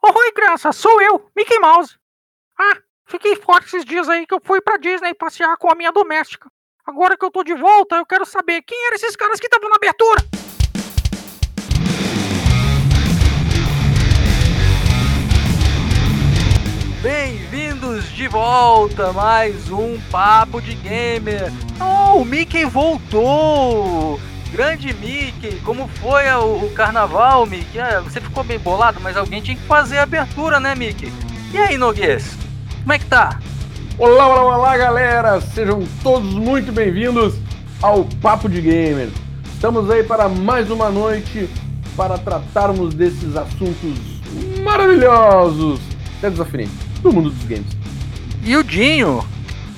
Oi, criança, sou eu, Mickey Mouse. Ah, fiquei forte esses dias aí que eu fui pra Disney passear com a minha doméstica. Agora que eu tô de volta, eu quero saber quem eram esses caras que estavam na abertura. Bem-vindos de volta, mais um Papo de Gamer. Oh, o Mickey voltou! Grande Mickey, como foi o, o carnaval, Mickey? É, você ficou bem bolado, mas alguém tinha que fazer a abertura, né, Mickey? E aí, Noguês? Como é que tá? Olá, olá, olá, galera! Sejam todos muito bem-vindos ao Papo de Gamer. Estamos aí para mais uma noite para tratarmos desses assuntos maravilhosos, até desafiantes, do mundo dos games. E o Dinho?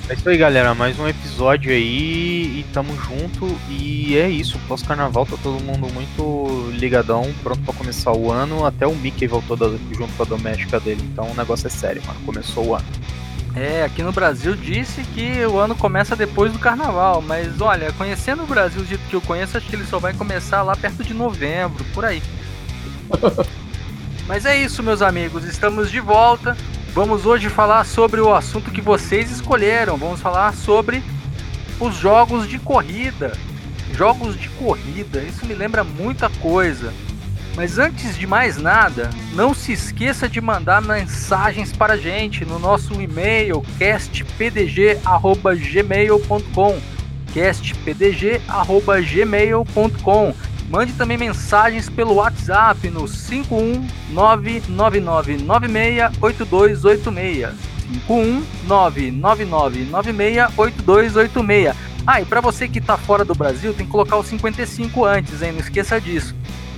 É isso aí, galera. Mais um episódio aí e tamo junto. E é isso. Pós-carnaval tá todo mundo muito ligadão, pronto pra começar o ano. Até o Mickey voltou da, junto com a doméstica dele. Então o negócio é sério, mano. Começou o ano. É, aqui no Brasil disse que o ano começa depois do carnaval, mas olha, conhecendo o Brasil do jeito que eu conheço, acho que ele só vai começar lá perto de novembro, por aí. mas é isso, meus amigos, estamos de volta. Vamos hoje falar sobre o assunto que vocês escolheram. Vamos falar sobre os jogos de corrida. Jogos de corrida, isso me lembra muita coisa. Mas antes de mais nada, não se esqueça de mandar mensagens para a gente no nosso e-mail castpdg@gmail.com castpdg@gmail.com Mande também mensagens pelo WhatsApp no 51999968286. 51999968286. Ah, e para você que está fora do Brasil, tem que colocar o 55 antes, hein? Não esqueça disso.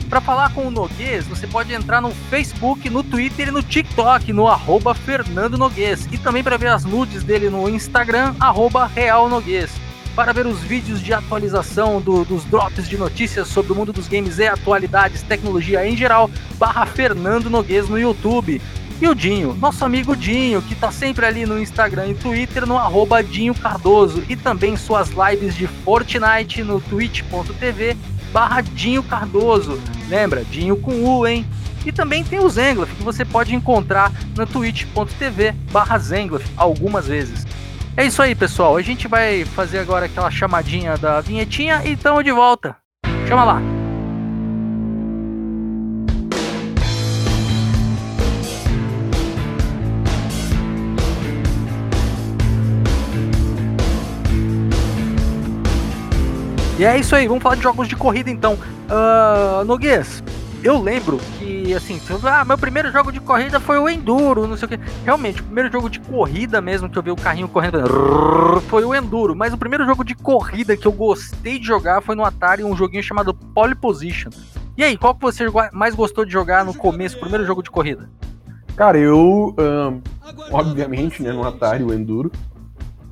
Para falar com o Noguês, você pode entrar no Facebook, no Twitter e no TikTok, no arroba Fernando Noguês. E também para ver as nudes dele no Instagram, arroba Real Noguês para ver os vídeos de atualização do, dos drops de notícias sobre o mundo dos games e atualidades, tecnologia em geral, barra Fernando Noguês no YouTube. E o Dinho, nosso amigo Dinho, que tá sempre ali no Instagram e Twitter no arroba Dinho Cardoso e também suas lives de Fortnite no twitch.tv barra Dinho Cardoso. Lembra, Dinho com U, hein? E também tem o Zenglaf, que você pode encontrar na twitch.tv barra algumas vezes. É isso aí, pessoal. A gente vai fazer agora aquela chamadinha da vinhetinha e estamos de volta. Chama lá. E é isso aí, vamos falar de jogos de corrida então. Uh, Noguês, eu lembro que, assim, ah, meu primeiro jogo de corrida foi o Enduro, não sei o que. Realmente, o primeiro jogo de corrida mesmo que eu vi o carrinho correndo foi o Enduro. Mas o primeiro jogo de corrida que eu gostei de jogar foi no Atari, um joguinho chamado Pole Position. E aí, qual que você mais gostou de jogar no começo, primeiro jogo de corrida? Cara, eu, um, obviamente, né, no Atari, o Enduro,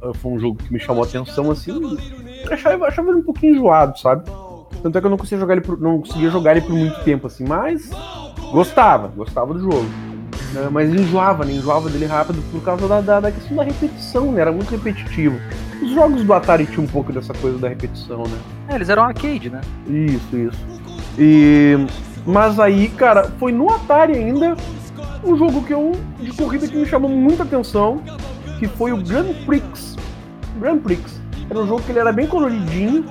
uh, foi um jogo que me chamou a atenção, assim, eu achava, eu achava ele um pouquinho enjoado, sabe? Tanto é que eu não conseguia jogar ele por, não conseguia jogar ele por muito tempo, assim, mas gostava, gostava do jogo. Né? Mas enjoava, né? Enjoava dele rápido por causa da, da, da, questão da repetição, né? Era muito repetitivo. Os jogos do Atari tinham um pouco dessa coisa da repetição, né? É, eles eram arcade, né? Isso, isso. E... Mas aí, cara, foi no Atari ainda um jogo que eu, de corrida que me chamou muita atenção, que foi o Grand Prix. Grand Prix. Era um jogo que ele era bem coloridinho,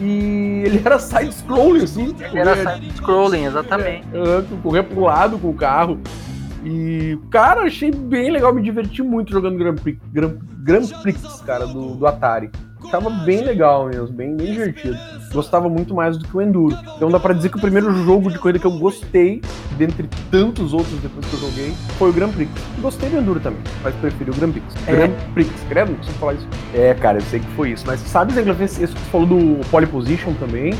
e ele era side-scrolling, assim. Ele era side-scrolling, exatamente. É, correr pro lado com o carro. E, cara, achei bem legal, me diverti muito jogando Grand Prix, Grand, Grand Prix cara, do, do Atari. Tava bem legal mesmo, bem, bem divertido. Gostava muito mais do que o Enduro. Então dá pra dizer que o primeiro jogo de corrida que eu gostei, dentre tantos outros depois que eu joguei, foi o Grand Prix. Gostei do Enduro também, mas preferi o Grand Prix. É. Grand Prix, credo, não preciso falar isso. É, cara, eu sei que foi isso. Mas sabe, Zé, esse que você falou do Pole Position também?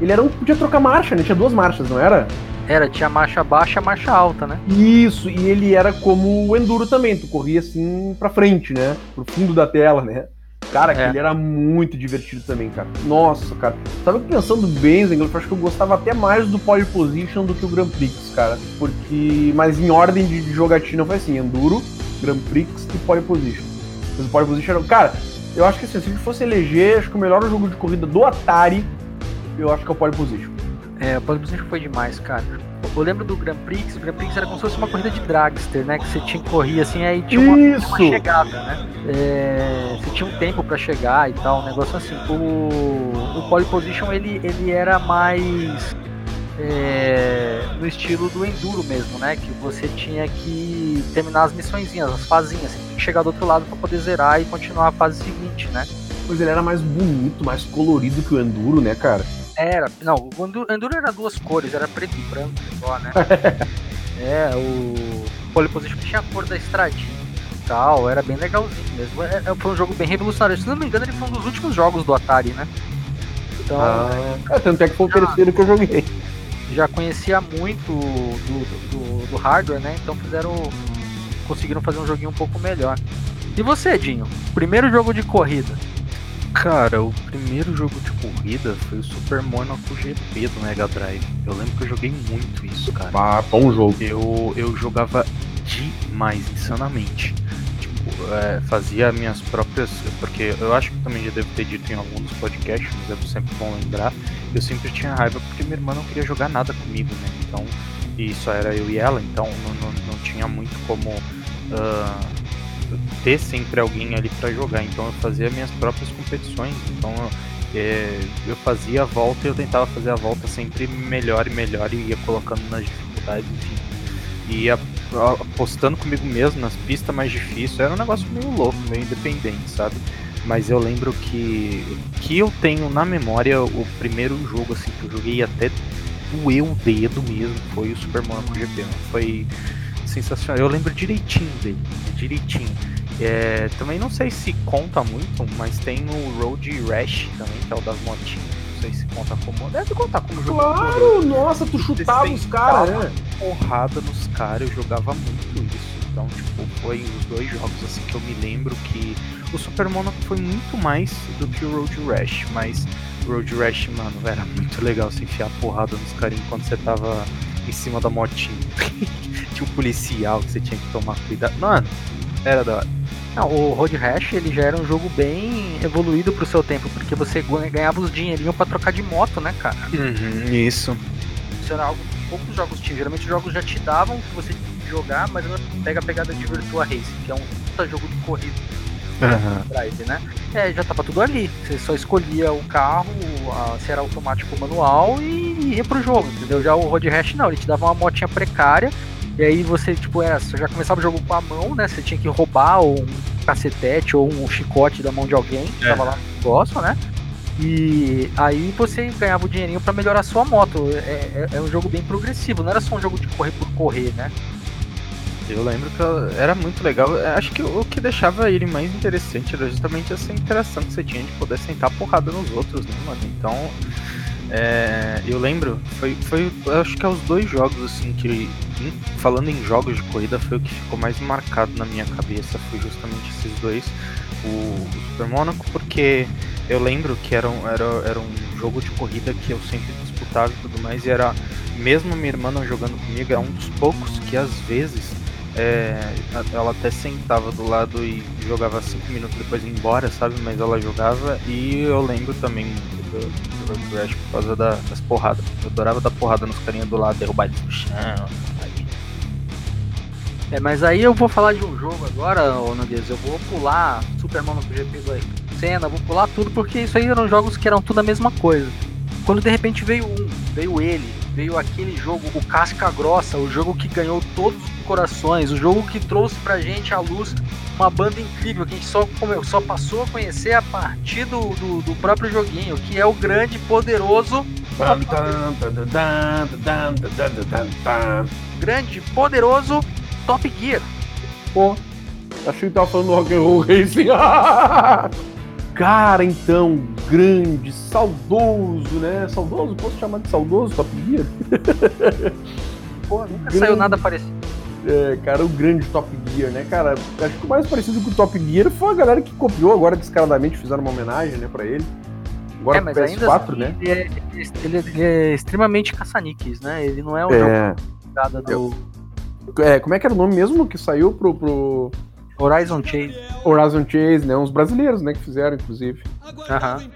Ele era um. podia trocar marcha, né? Tinha duas marchas, não era? Era, tinha marcha baixa e marcha alta, né? Isso, e ele era como o Enduro também, tu corria assim pra frente, né? Pro fundo da tela, né? Cara, é. ele era muito divertido também, cara. Nossa, cara. Tava pensando bem, Zengler, eu acho que eu gostava até mais do Pole Position do que o Grand Prix, cara. Porque. Mas em ordem de jogatina foi assim: Enduro, Grand Prix e Pole Position. Mas o Pole Position era. Cara, eu acho que assim, se a gente fosse eleger, acho que o melhor jogo de corrida do Atari, eu acho que é o Pole Position. É, o Pole Position foi demais, cara. Eu lembro do Grand Prix, o Grand Prix era como se fosse uma corrida de dragster, né? Que você tinha que correr assim, aí tinha uma, uma chegada, né? É, você tinha um tempo pra chegar e tal, um negócio assim. O, o pole position ele, ele era mais é, no estilo do enduro mesmo, né? Que você tinha que terminar as missõezinhas, as fazinhas, você tinha que chegar do outro lado pra poder zerar e continuar a fase seguinte, né? Pois ele era mais bonito, mais colorido que o Enduro, né, cara? Era, não, o Enduro, Enduro era duas cores, era preto e branco só, né? é, o Pole Position tinha a cor da estradinha e tal, era bem legalzinho mesmo. É, é, foi um jogo bem revolucionário. Se não me engano, ele foi um dos últimos jogos do Atari, né? Então, Ah, é, tanto é que foi o terceiro que eu joguei. já conhecia muito do, do, do hardware, né? Então fizeram. conseguiram fazer um joguinho um pouco melhor. E você, Dinho? Primeiro jogo de corrida? Cara, o primeiro jogo de corrida foi o Super Monaco GP do Mega Drive. Eu lembro que eu joguei muito isso, cara. Ah, bom jogo. Eu, eu jogava demais, insanamente. Tipo, é, fazia minhas próprias. Porque eu acho que também já devo ter dito em algum dos podcasts, mas é sempre bom lembrar. Eu sempre tinha raiva porque minha irmã não queria jogar nada comigo, né? Então, e só era eu e ela, então não, não, não tinha muito como. ah, ter sempre alguém ali pra jogar, então eu fazia minhas próprias competições, então é, eu fazia a volta e eu tentava fazer a volta sempre melhor e melhor e ia colocando nas dificuldades, enfim. E ia apostando comigo mesmo nas pistas mais difíceis, era um negócio meio louco, meio independente, sabe? Mas eu lembro que que eu tenho na memória o primeiro jogo assim que eu joguei até doeu o dedo mesmo foi o Super Monaco GP. Foi sensacional. Eu lembro direitinho dele, direitinho. É, também não sei se conta muito, mas tem o Road Rash também, que é o das motinhas. Não sei se conta como. Deve contar como jogo. Claro, nossa, tu chutava os caras, né? porrada nos caras, eu jogava muito isso. Então, tipo, foi os dois jogos assim que eu me lembro que o Super Monaco foi muito mais do que o Road Rash, mas o Road Rash, mano, era muito legal você enfiar porrada nos carinhos quando você tava em cima da motinha. tinha um policial que você tinha que tomar cuidado. Mano, era da hora. Não, o Road Rash ele já era um jogo bem evoluído pro seu tempo, porque você ganha- ganhava os dinheirinhos pra trocar de moto, né, cara? isso. Isso era algo que poucos jogos tinham. Geralmente os jogos já te davam o que você tinha que jogar, mas não pega a pegada de Virtua Racing, que é um puta jogo de corrida drive, né? É, já tava tudo ali. Você só escolhia o carro, a- se era automático ou manual e ia pro jogo, entendeu? Já o Road Rash não, ele te dava uma motinha precária. E aí você, tipo, era, você já começava o jogo com a mão, né? Você tinha que roubar ou um cacetete ou um chicote da mão de alguém que tava lá no negócio, né? E aí você ganhava o dinheirinho pra melhorar a sua moto. É, é, é um jogo bem progressivo, não era só um jogo de correr por correr, né? Eu lembro que era muito legal. Eu Acho que o que deixava ele mais interessante era justamente essa interação que você tinha de poder sentar porrada nos outros, né, mano? Então, é, eu lembro, foi, foi, acho que é os dois jogos, assim, que, em- falando em jogos de corrida, foi o que ficou mais marcado na minha cabeça, foi justamente esses dois. O, o Super Monaco, porque eu lembro que era era, era um jogo de corrida que eu sempre disputava e tudo mais, e era, mesmo minha irmã não jogando comigo, era um dos poucos que às vezes é, ela até sentava do lado e jogava cinco minutos depois embora, sabe? Mas ela jogava e eu lembro também do, do Road Rash por causa da- das porradas. Eu adorava dar porrada nos carinhas do lado, derrubar eles no chão. É, mas aí eu vou falar de um jogo agora, ô Noguês. Eu vou pular Super Monaco GP do Senna, vou pular tudo, porque isso aí eram jogos que eram tudo a mesma coisa. Quando de repente veio um, veio ele, veio aquele jogo, o Casca Grossa, o jogo que ganhou todos os corações, o jogo que trouxe pra gente à luz uma banda incrível, que a gente só, só passou a conhecer a partir do, do, do próprio joguinho, que é o grande poderoso. grande poderoso Top Gear. Pô, achei que tava falando do Rock'n'Roll Racing. Cara, então, grande, saudoso, né? Saudoso? Posso chamar de saudoso Top Gear? Pô, nunca Grande. saiu nada parecido. É, cara, o grande Top Gear, né, cara? Acho que o mais parecido com o Top Gear foi a galera que copiou agora descaradamente, fizeram uma homenagem, né, pra ele. Agora é, mas PS4, ainda assim, né? ele, é, ele é- ele é extremamente caça-níqueis, né? Ele não é o É, jogo nada do é, como é que era o nome mesmo que saiu pro, pro Horizon Chase. Horizon Chase, né? Uns brasileiros, né, que fizeram, inclusive. Aham.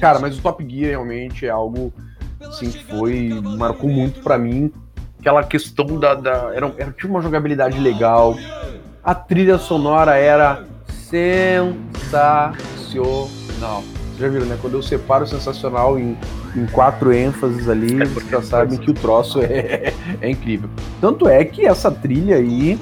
Cara, mas o Top Gear realmente é algo assim que foi marcou muito pra mim. aquela questão da. da era, era, tinha uma jogabilidade legal. A trilha sonora era sensacional. Vocês já viram, né? Quando eu separo sensacional em, em quatro ênfases ali, é vocês já sabem que o troço é, é incrível. Tanto é que essa trilha aí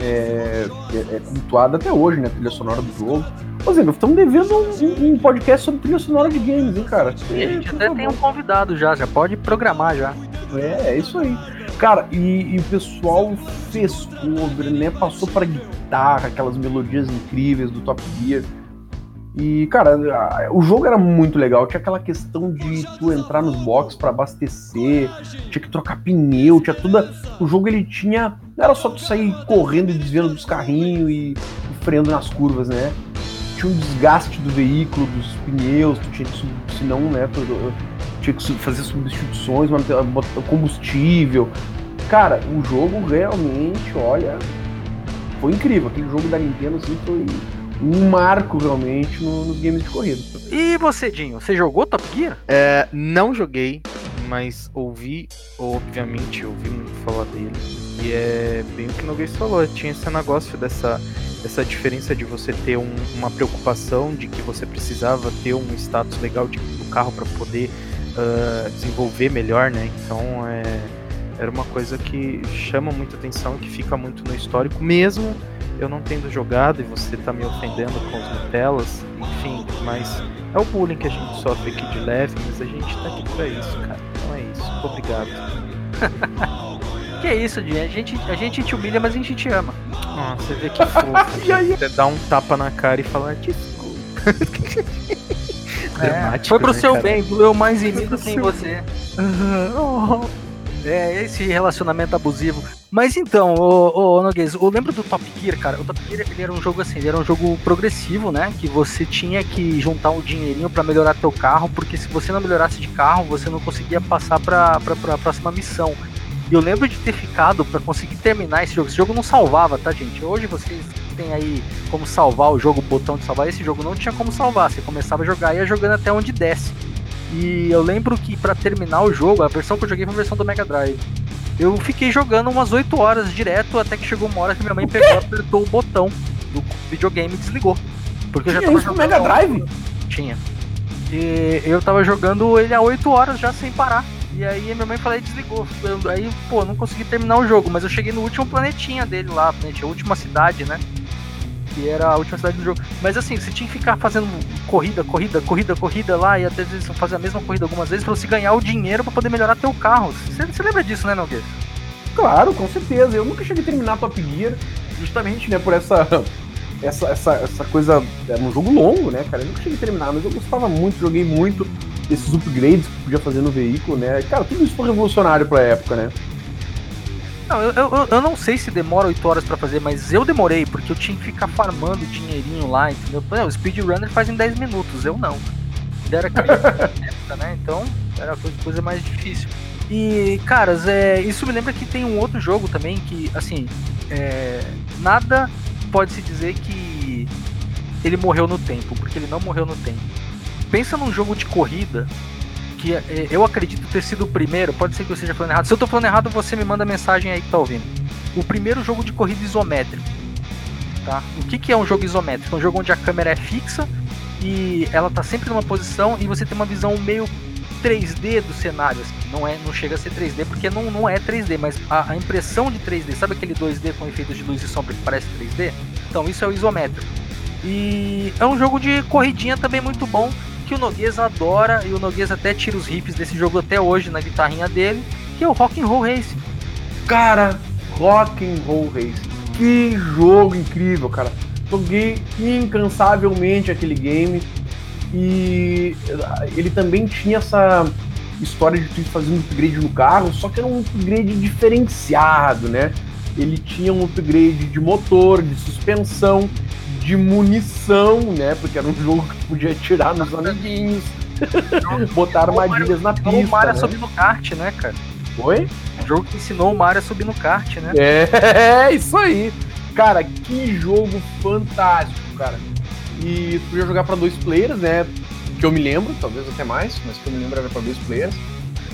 é, é, é cultuada até hoje, né? A trilha sonora do jogo. Por exemplo, estamos devendo um, um, podcast sobre trilha sonora de games, hein, cara? E a gente até tem um convidado já, já pode programar já. É, é isso aí. Cara, e, e o pessoal fez cover, né? Passou para guitarra, aquelas melodias incríveis do Top Gear. E, cara, o jogo era muito legal. Tinha aquela questão de tu entrar nos boxes para abastecer, tinha que trocar pneu, tinha toda. O jogo ele tinha. Não era só tu sair correndo e desviando dos carrinhos e, e freando nas curvas, né? Tinha um desgaste do veículo, dos pneus, tu tinha que. Senão, né? Tu, tinha que fazer substituições, manter combustível. Cara, o jogo realmente, olha. Foi incrível. Aquele jogo da Nintendo assim foi um marco realmente no, nos games de corrida. E você, Dinho, você jogou Top Gear? É, não joguei, mas ouvi, obviamente, ouvi muito falar dele. E é bem o que o Noguês falou, tinha esse negócio dessa, dessa diferença de você ter um, uma preocupação de que você precisava ter um status legal de, do carro para poder uh, desenvolver melhor, né? Então é, era uma coisa que chama muita atenção e que fica muito no histórico, mesmo eu não tendo jogado e você tá me ofendendo com os Nutellas, enfim, mas é o bullying que a gente sofre aqui de leve, mas a gente tá aqui pra isso, cara. Então é isso. Obrigado. que é isso, Dinho? A gente, a gente te humilha, mas a gente te ama. Ah, você vê que fofo. e aí? Você dá um tapa na cara e fala, desculpa. É, foi pro né, seu cara? bem, doeu mais em mim do que em você. Uhum. É, esse relacionamento abusivo. Mas então, ô Noguês, eu lembro do Top Gear, cara. O Top Gear ele era um jogo assim, ele era um jogo progressivo, né? Que você tinha que juntar um dinheirinho para melhorar teu carro, porque se você não melhorasse de carro, você não conseguia passar pra, pra próxima missão. E eu lembro de ter ficado para conseguir terminar esse jogo. Esse jogo não salvava, tá, gente? Hoje vocês têm aí como salvar o jogo, o botão de salvar. Esse jogo não tinha como salvar. Você começava a jogar e ia jogando até onde desce. E eu lembro que para terminar o jogo, a versão que eu joguei foi a versão do Mega Drive. Eu fiquei jogando umas 8 horas direto até que chegou uma hora que minha mãe pegou, apertou o botão do videogame e desligou. Porque eu já tava jogando. Mega Drive? Tinha. E eu tava jogando ele há 8 horas já sem parar. E aí minha mãe falou e desligou. Aí, pô, não consegui terminar o jogo, mas eu cheguei no último planetinha dele lá, planetinha, a última cidade, né? Que era a última cidade do jogo. Mas assim, você tinha que ficar fazendo corrida, corrida, corrida, corrida lá, e até vezes fazer a mesma corrida algumas vezes pra você ganhar o dinheiro para poder melhorar teu carro. Você, você lembra disso, né, Nogueira? Claro, com certeza. Eu nunca cheguei a terminar Top Gear, justamente, né, por essa. Essa, essa, essa coisa. Era um jogo longo, né, cara? Eu nunca cheguei a terminar, mas eu gostava muito, joguei muito esses upgrades que podia fazer no veículo, né? Cara, tudo isso foi revolucionário pra época, né? Não, eu, eu, eu não sei se demora 8 horas para fazer, mas eu demorei, porque eu tinha que ficar farmando dinheirinho lá, entendeu? O speedrunner faz em 10 minutos, eu não. Era época, né? Então era coisa mais difícil. E, caras, é, isso me lembra que tem um outro jogo também que, assim, é, nada pode se dizer que ele morreu no tempo, porque ele não morreu no tempo pensa num jogo de corrida que é, eu acredito ter sido o primeiro, pode ser que eu esteja falando errado. Se eu tô falando errado, você me manda mensagem aí que tá ouvindo. O primeiro jogo de corrida isométrico. Tá? O que, que é um jogo isométrico? É um jogo onde a câmera é fixa e ela tá sempre numa posição e você tem uma visão meio 3D do cenário. Assim. Não, é, não chega a ser 3D porque não, não é 3D, mas a, a impressão de 3D, sabe aquele 2D com efeitos de luz e sombra que parece 3D? Então isso é o isométrico. E é um jogo de corridinha também muito bom que o Noguês adora e o Noguês até tira os riffs desse jogo até hoje na guitarrinha dele, que é o Rock and Roll Race. Cara, Rock and Roll Race. Que jogo incrível, cara. Joguei incansavelmente aquele game e ele também tinha essa história de tu fazer um upgrade no carro, só que era um upgrade diferenciado, né? Ele tinha um upgrade de motor, de suspensão, de munição, né? Porque era um jogo que podia atirar nos amiguinhos, botar armadilhas na pista. O Mario né? subir no kart, né, cara? Oi? O jogo que ensinou o Mario a subir no kart, né? É, isso aí. Cara, que jogo fantástico, cara. E podia jogar para dois players, né? Que eu me lembro, talvez até mais, mas que eu me lembro era para dois players.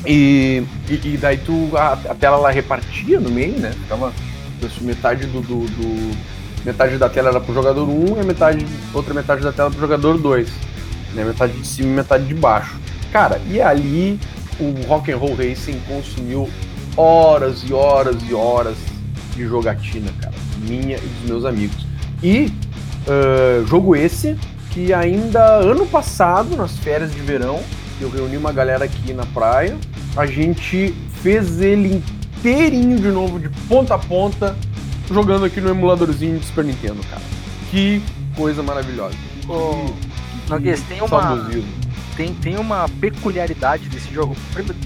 E, e, e daí tu a, a, tela ela repartia no meio, né? Ficava metade do, do, do, metade da tela era pro jogador 1 e metade outra metade da tela pro jogador 2, né? Metade de cima e metade de baixo. Cara, e ali o Rock and Roll Racing consumiu horas e horas e horas de jogatina, cara, minha e dos meus amigos. E uh, jogo esse que ainda ano passado, nas férias de verão, eu reuni uma galera aqui na praia, a gente fez ele inteirinho de novo, de ponta a ponta, jogando aqui no emuladorzinho de Super Nintendo, cara. Que coisa maravilhosa. Oh, Noguês, tem uma, tem, tem uma peculiaridade desse jogo.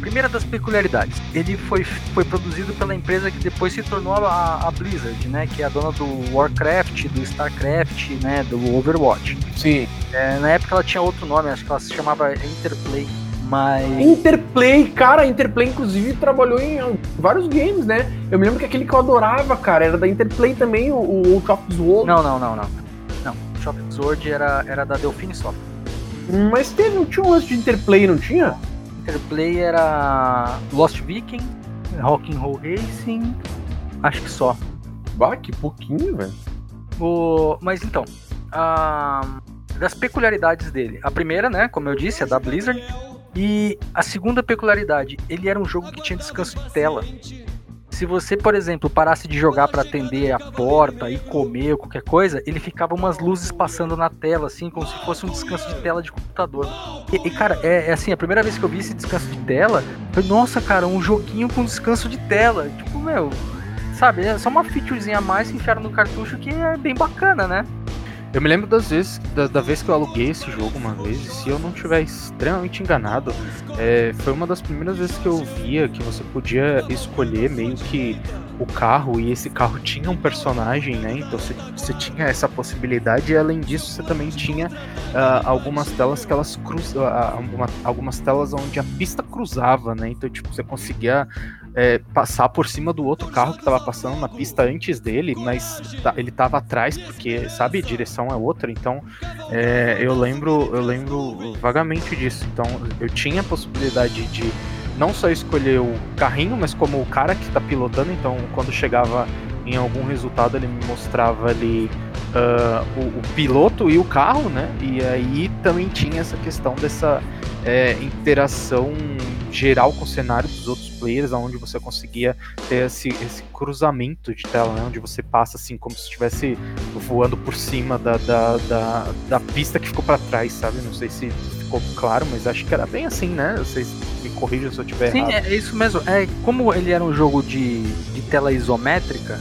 Primeira das peculiaridades, ele foi, foi produzido pela empresa que depois se tornou a, a Blizzard, né? Que é a dona do Warcraft, do Starcraft, né? Do Overwatch. Sim. É, na época ela tinha outro nome, acho que ela se chamava Interplay. Mas... Interplay, cara, Interplay inclusive trabalhou em vários games, né? Eu me lembro que aquele que eu adorava, cara, era da Interplay também, o, o Shop Sword. Não, não, não, não. Não, o Shop Sword era, era da Delphine Software. Mas teve, não tinha um lance de Interplay, não tinha? Interplay era Lost Viking, Rock'n'Roll Racing, acho que só. Bah, que pouquinho, velho. O... Mas então, a... das peculiaridades dele. A primeira, né, como eu disse, é da Blizzard. E a segunda peculiaridade, ele era um jogo que tinha descanso de tela se você, por exemplo, parasse de jogar para atender a porta e comer ou qualquer coisa, ele ficava umas luzes passando na tela, assim, como se fosse um descanso de tela de computador. E, e cara, é, é, assim, a primeira vez que eu vi esse descanso de tela, foi, nossa, cara, um joguinho com descanso de tela. Tipo, meu, sabe, é só uma featurezinha a mais que enfiaram no cartucho que é bem bacana, né? Eu me lembro das vezes, da, da, vez que eu aluguei esse jogo uma vez, e se eu não estiver extremamente enganado, é, foi uma das primeiras vezes que eu via que você podia escolher meio que o carro, e esse carro tinha um personagem, né? Então você, tinha essa possibilidade, e além disso você também tinha uh, algumas telas que elas cruzam, uh, algumas telas onde a pista cruzava, né? Então, tipo, você conseguia é, passar por cima do outro carro que estava passando na pista antes dele, mas tá, ele estava atrás porque sabe a direção é outra. Então é, eu lembro eu lembro vagamente disso. Então eu tinha a possibilidade de não só escolher o carrinho, mas como o cara que está pilotando. Então quando chegava em algum resultado ele me mostrava ali uh, o, o, piloto e o carro, né? E aí também tinha essa questão dessa é, interação geral com o cenário dos outros players, onde você conseguia ter esse, esse cruzamento de tela, né, onde você passa assim como se estivesse voando por cima da, da, da, da pista que ficou para trás, sabe? Não sei se ficou claro, mas acho que era bem assim, né? Vocês me corrijam se eu tiver Sim, errado. é, é isso mesmo. É, como ele era um jogo de, de tela isométrica,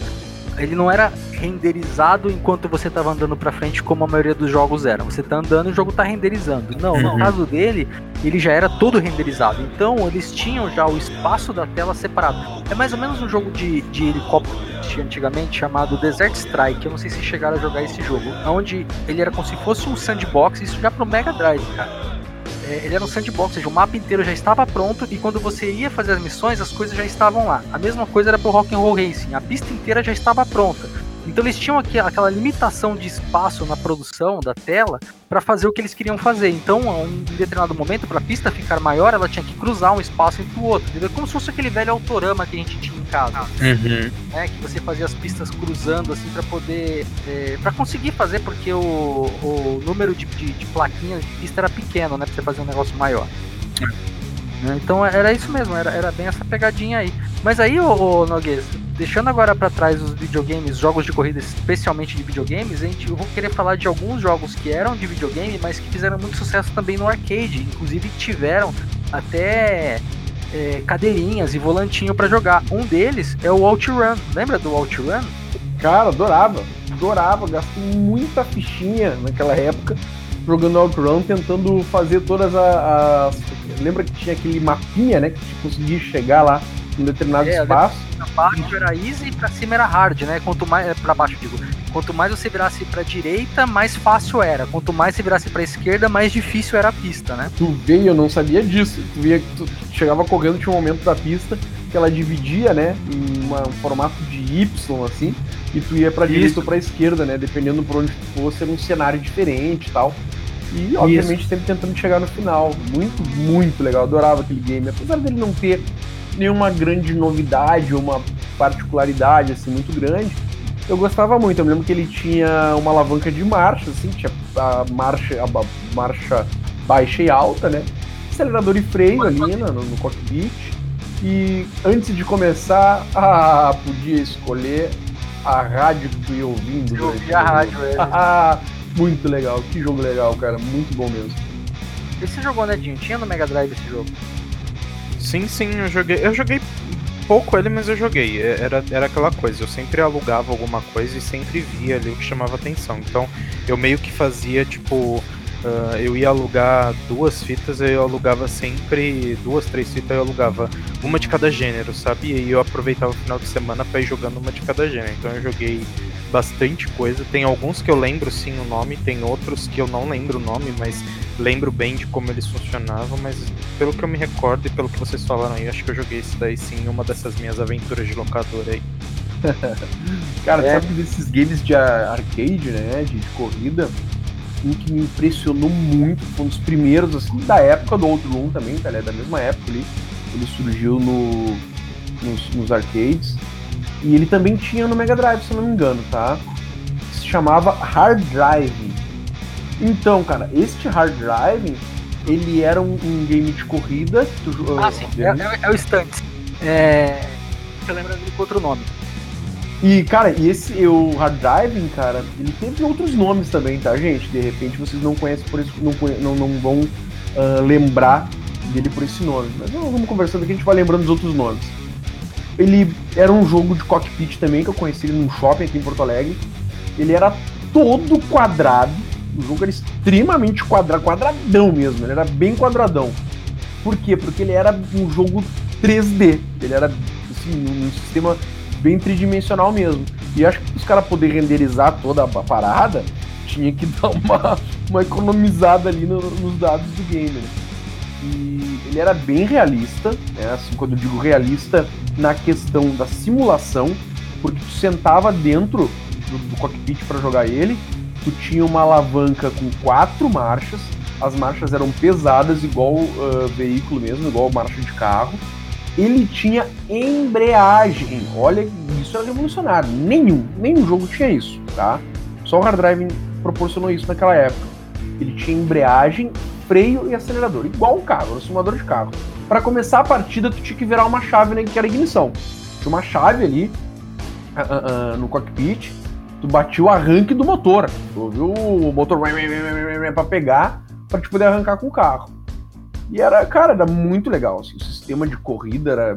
ele não era renderizado enquanto você estava andando para frente como a maioria dos jogos eram. Você tá andando e o jogo tá renderizando. Não, uhum. no caso dele, ele já era todo renderizado. Então eles tinham já o espaço da tela separado. É mais ou menos um jogo de, de helicóptero antigamente chamado Desert Strike. Eu não sei se chegaram a jogar esse jogo. Onde ele era como se fosse um sandbox, isso já pro Mega Drive, cara ele era um sandbox, ou seja, o mapa inteiro já estava pronto e quando você ia fazer as missões, as coisas já estavam lá. A mesma coisa era pro Rock'n'Roll Racing, a pista inteira já estava pronta. Então eles tinham aqui aquela limitação de espaço na produção da tela para fazer o que eles queriam fazer. Então, em determinado momento, para a pista ficar maior, ela tinha que cruzar um espaço entre o outro. Entendeu? Como se fosse aquele velho autorama que a gente tinha em casa, uhum. né? Que você fazia as pistas cruzando assim para poder, é, para conseguir fazer, porque o, o número de, de, de plaquinhas de pista era pequeno, né? Para você fazer um negócio maior. Né? Então era isso mesmo, era, era bem essa pegadinha aí. Mas aí, ô, ô Noguês, deixando agora para trás os videogames, jogos de corrida especialmente de videogames, a gente, eu vou querer falar de alguns jogos que eram de videogame, mas que fizeram muito sucesso também no arcade. Inclusive tiveram até é, cadeirinhas e volantinho para jogar. Um deles é o OutRun. Lembra do OutRun? Cara, adorava. Adorava. Gastei muita fichinha naquela época jogando OutRun, tentando fazer todas as. Lembra que tinha aquele mapinha, né? Que conseguia chegar lá em determinado é, espaço. Pra baixo era easy e pra cima era hard, né? Quanto mais. É, pra baixo, digo. Quanto mais você virasse pra direita, mais fácil era. Quanto mais você virasse pra esquerda, mais difícil era a pista, né? Tu veio, eu não sabia disso. Tu via que tu chegava correndo, tinha um momento da pista que ela dividia, né? Em uma, um formato de Y, assim, e tu ia pra Isso. direita ou pra esquerda, né? Dependendo por onde tu fosse, era um cenário diferente e tal. E, obviamente, sempre tentando chegar no final. Muito, muito legal. Adorava aquele game. Apesar dele não ter nenhuma grande novidade, uma particularidade, assim, muito grande, eu gostava muito. Eu me lembro que ele tinha uma alavanca de marcha, assim, tinha a marcha, a marcha baixa e alta, né? Acelerador e freio ali no, no cockpit. E antes de começar, ah, podia escolher a rádio que tu ia ouvindo. Eu ouvi a rádio, é. muito legal, que jogo legal, cara, muito bom mesmo. Esse jogou, né, Dinho? Tinha no Mega Drive esse jogo? Sim, sim, eu joguei. Eu joguei pouco ele, mas eu joguei. É, era, era aquela coisa, eu sempre alugava alguma coisa e sempre via ali o que chamava atenção. Então eu meio que fazia, tipo, Uh, eu ia alugar duas fitas, eu alugava sempre duas, três fitas, eu alugava uma de cada gênero, sabe? E eu aproveitava o final de semana para ir jogando uma de cada gênero. Então eu joguei bastante coisa. Tem alguns que eu lembro sim o nome, tem outros que eu não lembro o nome, mas lembro bem de como eles funcionavam. Mas pelo que eu me recordo e pelo que vocês falaram aí, acho que eu joguei isso daí sim, uma dessas minhas aventuras de locadora aí. Cara, é. sabe desses games de arcade, né? De, de corrida? um que me impressionou muito, foi um dos primeiros, assim, da época do Outrun também, tá, né? Da mesma época ali. Ele surgiu no, nos, nos, arcades. E ele também tinha no Mega Drive, se eu não me engano, tá? Se chamava Hard Drive. Então, cara, este Hard Drive, ele era um, um game de corrida. Tu, ah, uh, sim, é, é, é, o Stunts. É. Eu lembro dele com outro nome. E, cara, e esse o Hard Driving, cara, ele teve outros nomes também, tá, gente? De repente vocês não conhecem por isso, não, não, não vão uh, lembrar dele por esse nome. Mas vamos conversando aqui, a gente vai lembrando dos outros nomes. Ele era um jogo de cockpit também, que eu conheci ele num shopping aqui em Porto Alegre. Ele era todo quadrado. O jogo era extremamente quadrado, quadradão mesmo, ele era bem quadradão. Por quê? Porque ele era um jogo 3D. Ele era assim, um sistema bem tridimensional mesmo. E acho que os caras poderem renderizar toda a parada, tinha que dar uma, uma economizada ali no, nos dados do game. Né? E ele era bem realista, né? assim, quando eu digo realista, na questão da simulação, porque tu sentava dentro do, do cockpit para jogar ele, tu tinha uma alavanca com quatro marchas, as marchas eram pesadas, igual uh, veículo mesmo, igual marcha de carro, ele tinha embreagem. Olha, isso era revolucionário. Nenhum, nenhum jogo tinha isso, tá? Só o Hard Driving proporcionou isso naquela época. Ele tinha embreagem, freio e acelerador, igual um carro, um simulador de carro. Para começar a partida, tu tinha que virar uma chave né, que era ignição. Tinha uma chave ali uh, uh, no cockpit, tu batia o arranque do motor. Tu ouviu o motor para pegar para te poder arrancar com o carro. E era, cara, era muito legal. Assim, o sistema de corrida era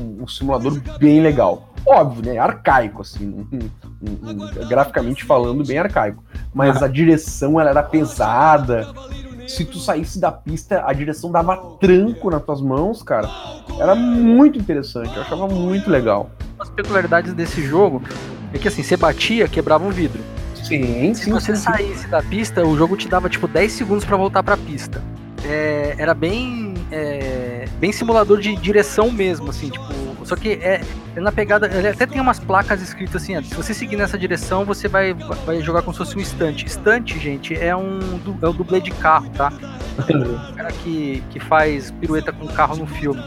um, um simulador bem legal. Óbvio, né? Arcaico, assim, um, um, graficamente falando, bem arcaico. Mas a direção ela era pesada. Se tu saísse da pista, a direção dava tranco nas tuas mãos, cara. Era muito interessante, eu achava muito legal. As peculiaridades desse jogo é que assim, você batia, quebrava um vidro. Sim, Se sim, você sim, saísse da pista, o jogo te dava tipo 10 segundos para voltar pra pista é, era bem é, bem simulador de direção mesmo, assim, tipo, só que é, é na pegada, ele até tem umas placas escritas assim, se você seguir nessa direção, você vai, vai jogar como se fosse um estante. Estante, gente, é um é o dublê de carro, tá? É o cara que, que faz pirueta com carro no filme.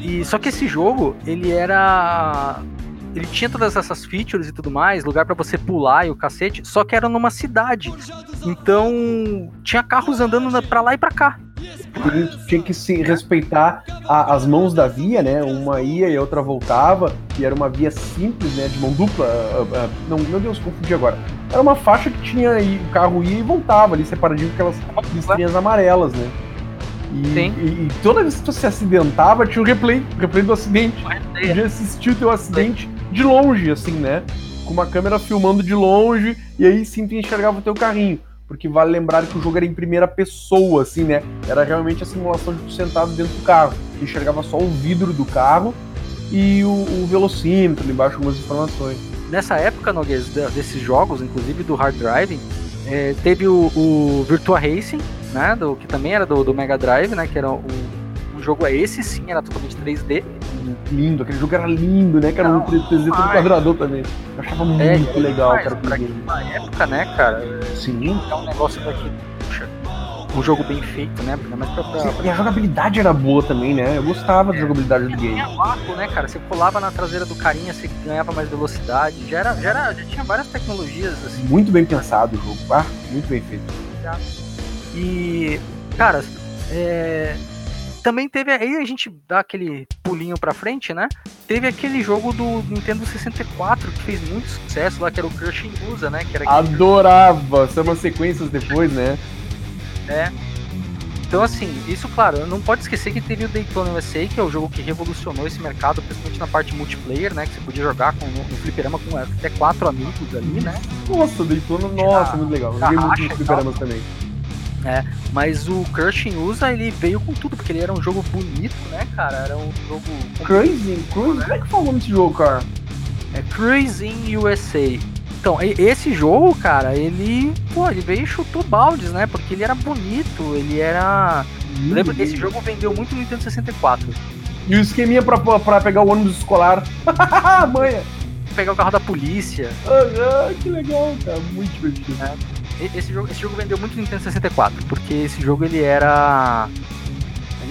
E só que esse jogo, ele era ele tinha todas essas features e tudo mais, lugar para você pular e o cacete, só que era numa cidade. Então, tinha carros andando para lá e para cá tinha que se respeitar a, as mãos da via, né? Uma ia e a outra voltava, e era uma via simples, né? De mão dupla. Uh, uh, não, meu Deus, confundi agora. Era uma faixa que tinha e o carro ia e voltava ali, separadinho com aquelas listrinhas amarelas, né? E, e, e, toda vez que tu se acidentava, tinha o um replay, o replay do acidente. Podia assistir o teu acidente de longe, assim, né? Com uma câmera filmando de longe, e aí sim tu enxergava o teu carrinho porque vale lembrar que o jogo era em primeira pessoa, assim, né? Era realmente a simulação de tu sentado dentro do carro. Tu enxergava só o vidro do carro e o, o velocímetro, ali embaixo algumas informações. Nessa época, Noguês, desses jogos, inclusive do Hard Driving, é, teve o, o, Virtua Racing, né? Do, que também era do, do Mega Drive, né? Que era jogo é esse sim, era totalmente 3D lindo, aquele jogo era lindo, né? Era um 3D todo quadrador também. Eu achava é, muito legal, cara. Pra época, né, cara? Sim. É um negócio daqui, puxa. um jogo bem feito, né? Mas pra, pra, E a jogabilidade era boa também, né? Eu gostava da jogabilidade do game. tinha vácuo, né, cara? Você pulava na traseira do carinha, você ganhava mais velocidade. Já, era, já, era, já tinha várias tecnologias, assim. Muito bem pensado o jogo, ah, muito bem feito. E, cara, é, também teve. Aí a gente dá aquele pulinho pra frente, né? Teve aquele jogo do Nintendo 64 que fez muito sucesso lá, que era o Crushing Usa, né? Que era Adorava! São umas sequências depois, né? É. Então, assim, isso, claro, não pode esquecer que teve o Daytona USA, que é o jogo que revolucionou esse mercado, principalmente na parte multiplayer, né? Que você podia jogar com, no, no fliperama com até quatro amigos ali, né? Nossa, Daytona, nossa, muito legal. Eu Joguei muito nos fliperamas também. Mas o Crushing USA, ele veio com tudo, porque ele era um jogo bonito, né, cara? Era um jogo... Crazy? Crazy? Como é que fala o nome desse jogo, cara? É Cruising USA. Então, esse jogo, cara, ele, pô, ele veio e chutou baldes, né? Porque ele era bonito, ele era... Eu lembro que esse jogo vendeu muito no Nintendo 64. E o esqueminha pra, pra pegar o ônibus escolar. Manha! Pegar o carro da polícia. Ah, que legal, cara. Muito divertido. E- Esse jogo, esse jogo vendeu muito no Nintendo 64, porque esse jogo ele era.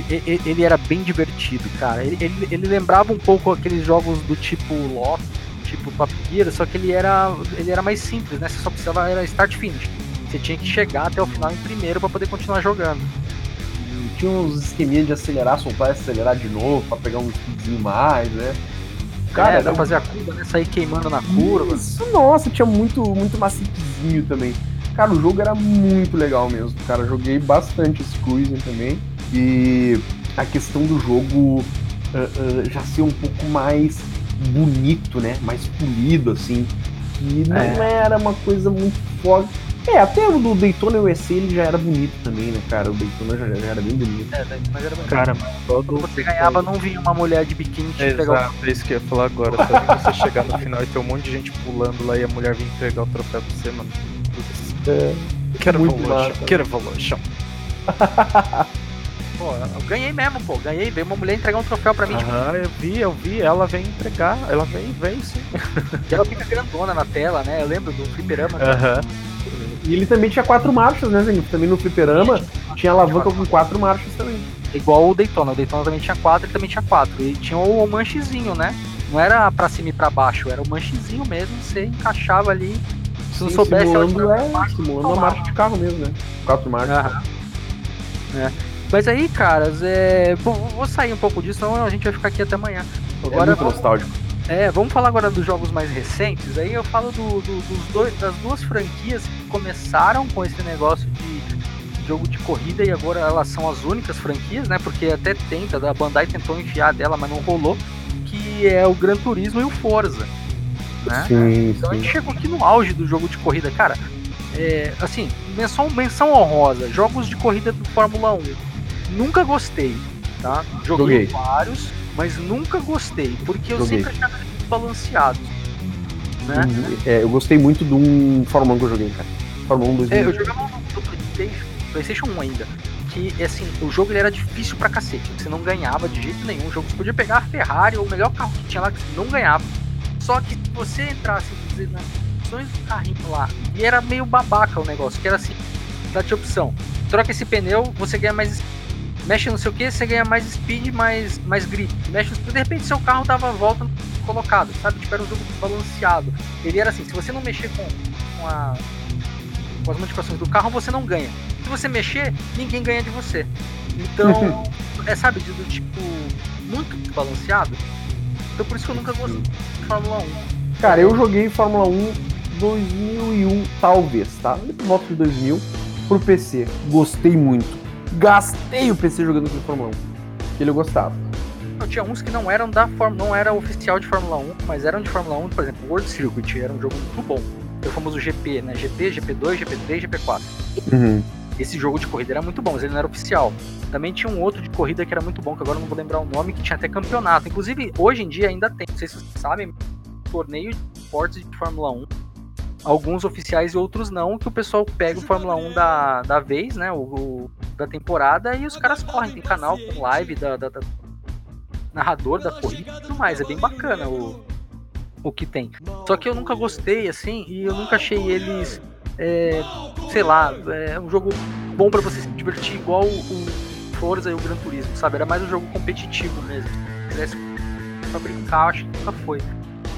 Ele, ele- era bem divertido, cara. Ele, ele, ele lembrava um pouco aqueles jogos do tipo Lost, tipo Gear, só que ele era, ele era mais simples, né? Você só precisava era start finish. Você tinha que chegar até o final em primeiro pra poder continuar jogando. E Tinha uns esqueminhas de acelerar, soltar e acelerar de novo pra pegar um speedzinho mais, né? Cara, é, dá pra fazer a curva, né? Sair queimando na curva. Isso, nossa, tinha muito, muito macetezinho também. Cara, o jogo era muito legal mesmo. Cara, joguei bastante esse Cruising também. E a questão do jogo ah, ah, já ser um pouco mais bonito, né? Mais polido, assim. Que não era uma coisa muito forte. É, até o do Daytona USA ele já era bonito também, né, cara? O Daytona já, já era bem bonito. É, mas era Cara, mas todo. Quando você ganhava, não vinha uma mulher de biquíni te pegar o Exato, é isso que eu ia falar agora. Sabe? Você chegar no final e ter um monte de gente pulando lá e a mulher vir entregar o troféu pra você, mano. É, Quero muito Evolution, massa. quero Evolution. Pô, eu ganhei mesmo, pô. Ganhei, veio uma mulher entregar um troféu pra mim. tipo, Aham, eu vi, eu vi, ela vem entregar, ela vem, vem sim. E ela fica grandona na tela, né? Eu lembro do fliperama. Aham. E ele também tinha quatro marchas, né, Zenith? Também no fliperama tinha alavanca com quatro marchas também. Igual o Daytona. O Daytona também tinha quatro, ele também tinha quatro. E tinha o manchezinho, né? Não era pra cima e pra baixo, era o manchezinho mesmo. Você encaixava ali. Se Sim, soubesse simulando, onde é, simulando uma marcha de carro mesmo, né? Quatro marchas. É. Mas aí, caras, é. Bom, vou sair um pouco disso, senão a gente vai ficar aqui até amanhã. é Agora muito vamos- nostálgico. É, vamos falar agora dos jogos mais recentes. Aí eu falo do- do- dos dois, das duas franquias que começaram com esse negócio de jogo de corrida e agora elas são as únicas franquias, né? Porque até tenta, a Bandai tentou enfiar dela, mas não rolou. Que é o Gran Turismo e o Forza. Né? Sim, Então a sim. gente chegou aqui no auge do jogo de corrida. Cara, é, assim, menção, menção honrosa, jogos de corrida do Fórmula 1. Nunca gostei, tá? Joguei, Joguei. vários, mas nunca gostei, porque eu Joguei. sempre achava eles desbalanceados. Né? Uhum. É, eu gostei muito de um Fórmula 1 que eu joguei, cara. Fórmula 1 2000. É, eu jogava no PlayStation, PlayStation 1 ainda. Que assim, o jogo ele era difícil pra cacete. Você não ganhava de jeito nenhum. O jogo você podia pegar a Ferrari ou o melhor carro que tinha lá que você não ganhava. Só que se você entrasse nas opções do carrinho lá, e era meio babaca o negócio, que era assim, dá de opção. Troca esse pneu, você ganha mais. Mexe não sei o que, você ganha mais speed, mais, mais grip. Mexe, no- de repente seu carro dava volta colocado, sabe? Tipo, era um jogo balanceado. Ele era assim, se você não mexer com, com a com as modificações do carro, você não ganha. Se você mexer, ninguém ganha de você. Então, é sabe, do tipo, muito balanceado. Então por isso que eu nunca gostei de Fórmula 1. Cara, eu joguei Fórmula 1 2001, talvez, tá? Por volta de 2000, pro PC. Gostei muito. Gastei o PC jogando aquele Fórmula 1. Que ele eu gostava. Eu tinha uns que não eram da Fórmula, não era oficial de Fórmula 1, mas eram de Fórmula 1, por exemplo, World Circuit era um jogo muito bom. O famoso GP, né? GP, GP2, GP3, GP4. Uhum. Esse jogo de corrida era muito bom, mas ele não era oficial. Também tinha um outro de corrida que era muito bom, que agora eu não vou lembrar o nome, que tinha até campeonato. Inclusive, hoje em dia ainda tem, não sei se vocês sabem, torneio de esportes de Fórmula 1. Alguns oficiais e outros não, que o pessoal pega o Fórmula 1 da, da vez, né? O, o- da temporada, e os caras correm. Tem canal com live da, da- da- narrador da corrida e tudo mais. É bem bacana o, o que tem. Só que eu nunca gostei, assim, e eu nunca achei eles. É, sei lá, é um jogo bom para você se divertir igual o Forza e o Gran Turismo, sabe? Era mais um jogo competitivo mesmo. Se quisesse pra brincar, acho que nunca foi.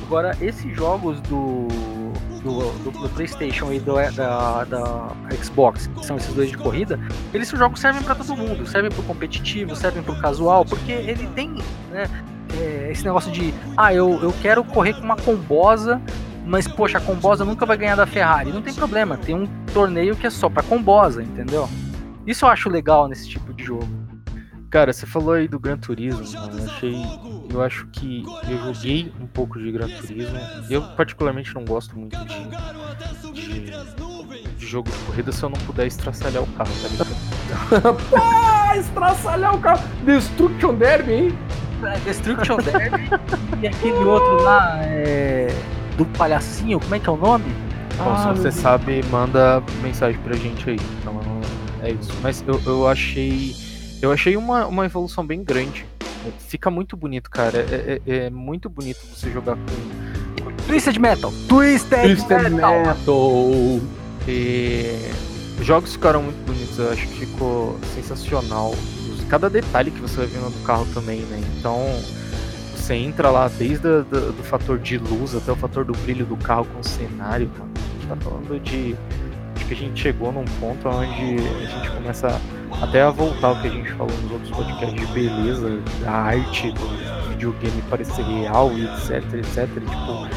Agora, esses jogos do, do, do, do PlayStation e do, da, da Xbox, que são esses dois de corrida, eles jogos servem para todo mundo, servem pro competitivo, servem pro casual, porque ele tem né, é, esse negócio de, ah, eu, eu quero correr com uma combosa mas poxa, a Combosa nunca vai ganhar da Ferrari. Não tem problema, tem um torneio que é só pra Combosa, entendeu? Isso eu acho legal nesse tipo de jogo. Cara, você falou aí do Gran Turismo, mano. Eu achei. Eu acho que eu joguei um pouco de Gran Turismo. Eu particularmente não gosto muito de, de, de jogo de corrida se eu não puder estraçalhar o carro, tá ligado? Pá, estraçalhar o carro. Destruction Derby, hein? É, Destruction Derby e aquele outro lá, é do palhacinho, como é que é o nome? Bom, ah, se você sabe, manda mensagem pra gente aí. Então é isso. Mas eu, eu achei. Eu achei uma, uma evolução bem grande. Fica muito bonito, cara. É, é, é muito bonito você jogar com. Twisted Metal! Twisted, Twisted Metal! metal. E... Jogos ficaram muito bonitos, eu acho que ficou sensacional. Cada detalhe que você vai vendo no carro também, né? Então você entra lá desde a, do, fator de luz até o fator do brilho do carro com o cenário, mano. A gente tá falando de. Acho que a gente chegou num ponto onde a gente começa até a voltar o que a gente falou nos outros podcasts de beleza, da arte do videogame parecer real e etc, etc. Tipo,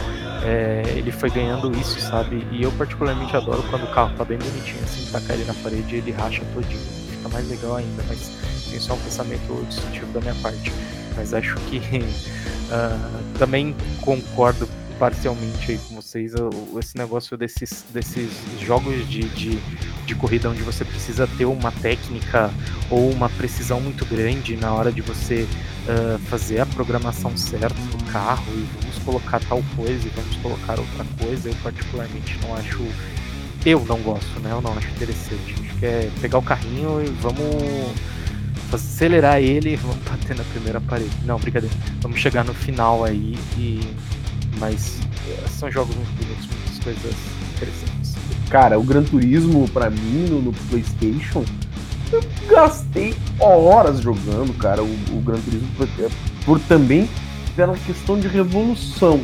é, ele foi ganhando isso, sabe? E eu particularmente adoro quando o carro tá bem bonitinho, assim, tacar ele na parede e ele racha todinho. Fica mais legal ainda, mas tem só um pensamento destrutivo da minha parte mas acho que uh, também concordo parcialmente aí com vocês. Esse negócio desses, desses jogos de, de, de, corrida onde você precisa ter uma técnica ou uma precisão muito grande na hora de você uh, fazer a programação certa do carro e vamos colocar tal coisa e vamos colocar outra coisa eu particularmente não acho eu não gosto né? Eu não acho interessante. Acho que é pegar o carrinho e vamos acelerar ele e vamos bater na primeira parede. Não, brincadeira. Vamos chegar no final aí e. Mas eh, são jogos muito bonitos, muitas coisas interessantes. Cara, o Gran Turismo, pra mim, no, no Playstation, eu gastei horas jogando, cara, o, o Gran Turismo por, eh, por também pela questão de revolução.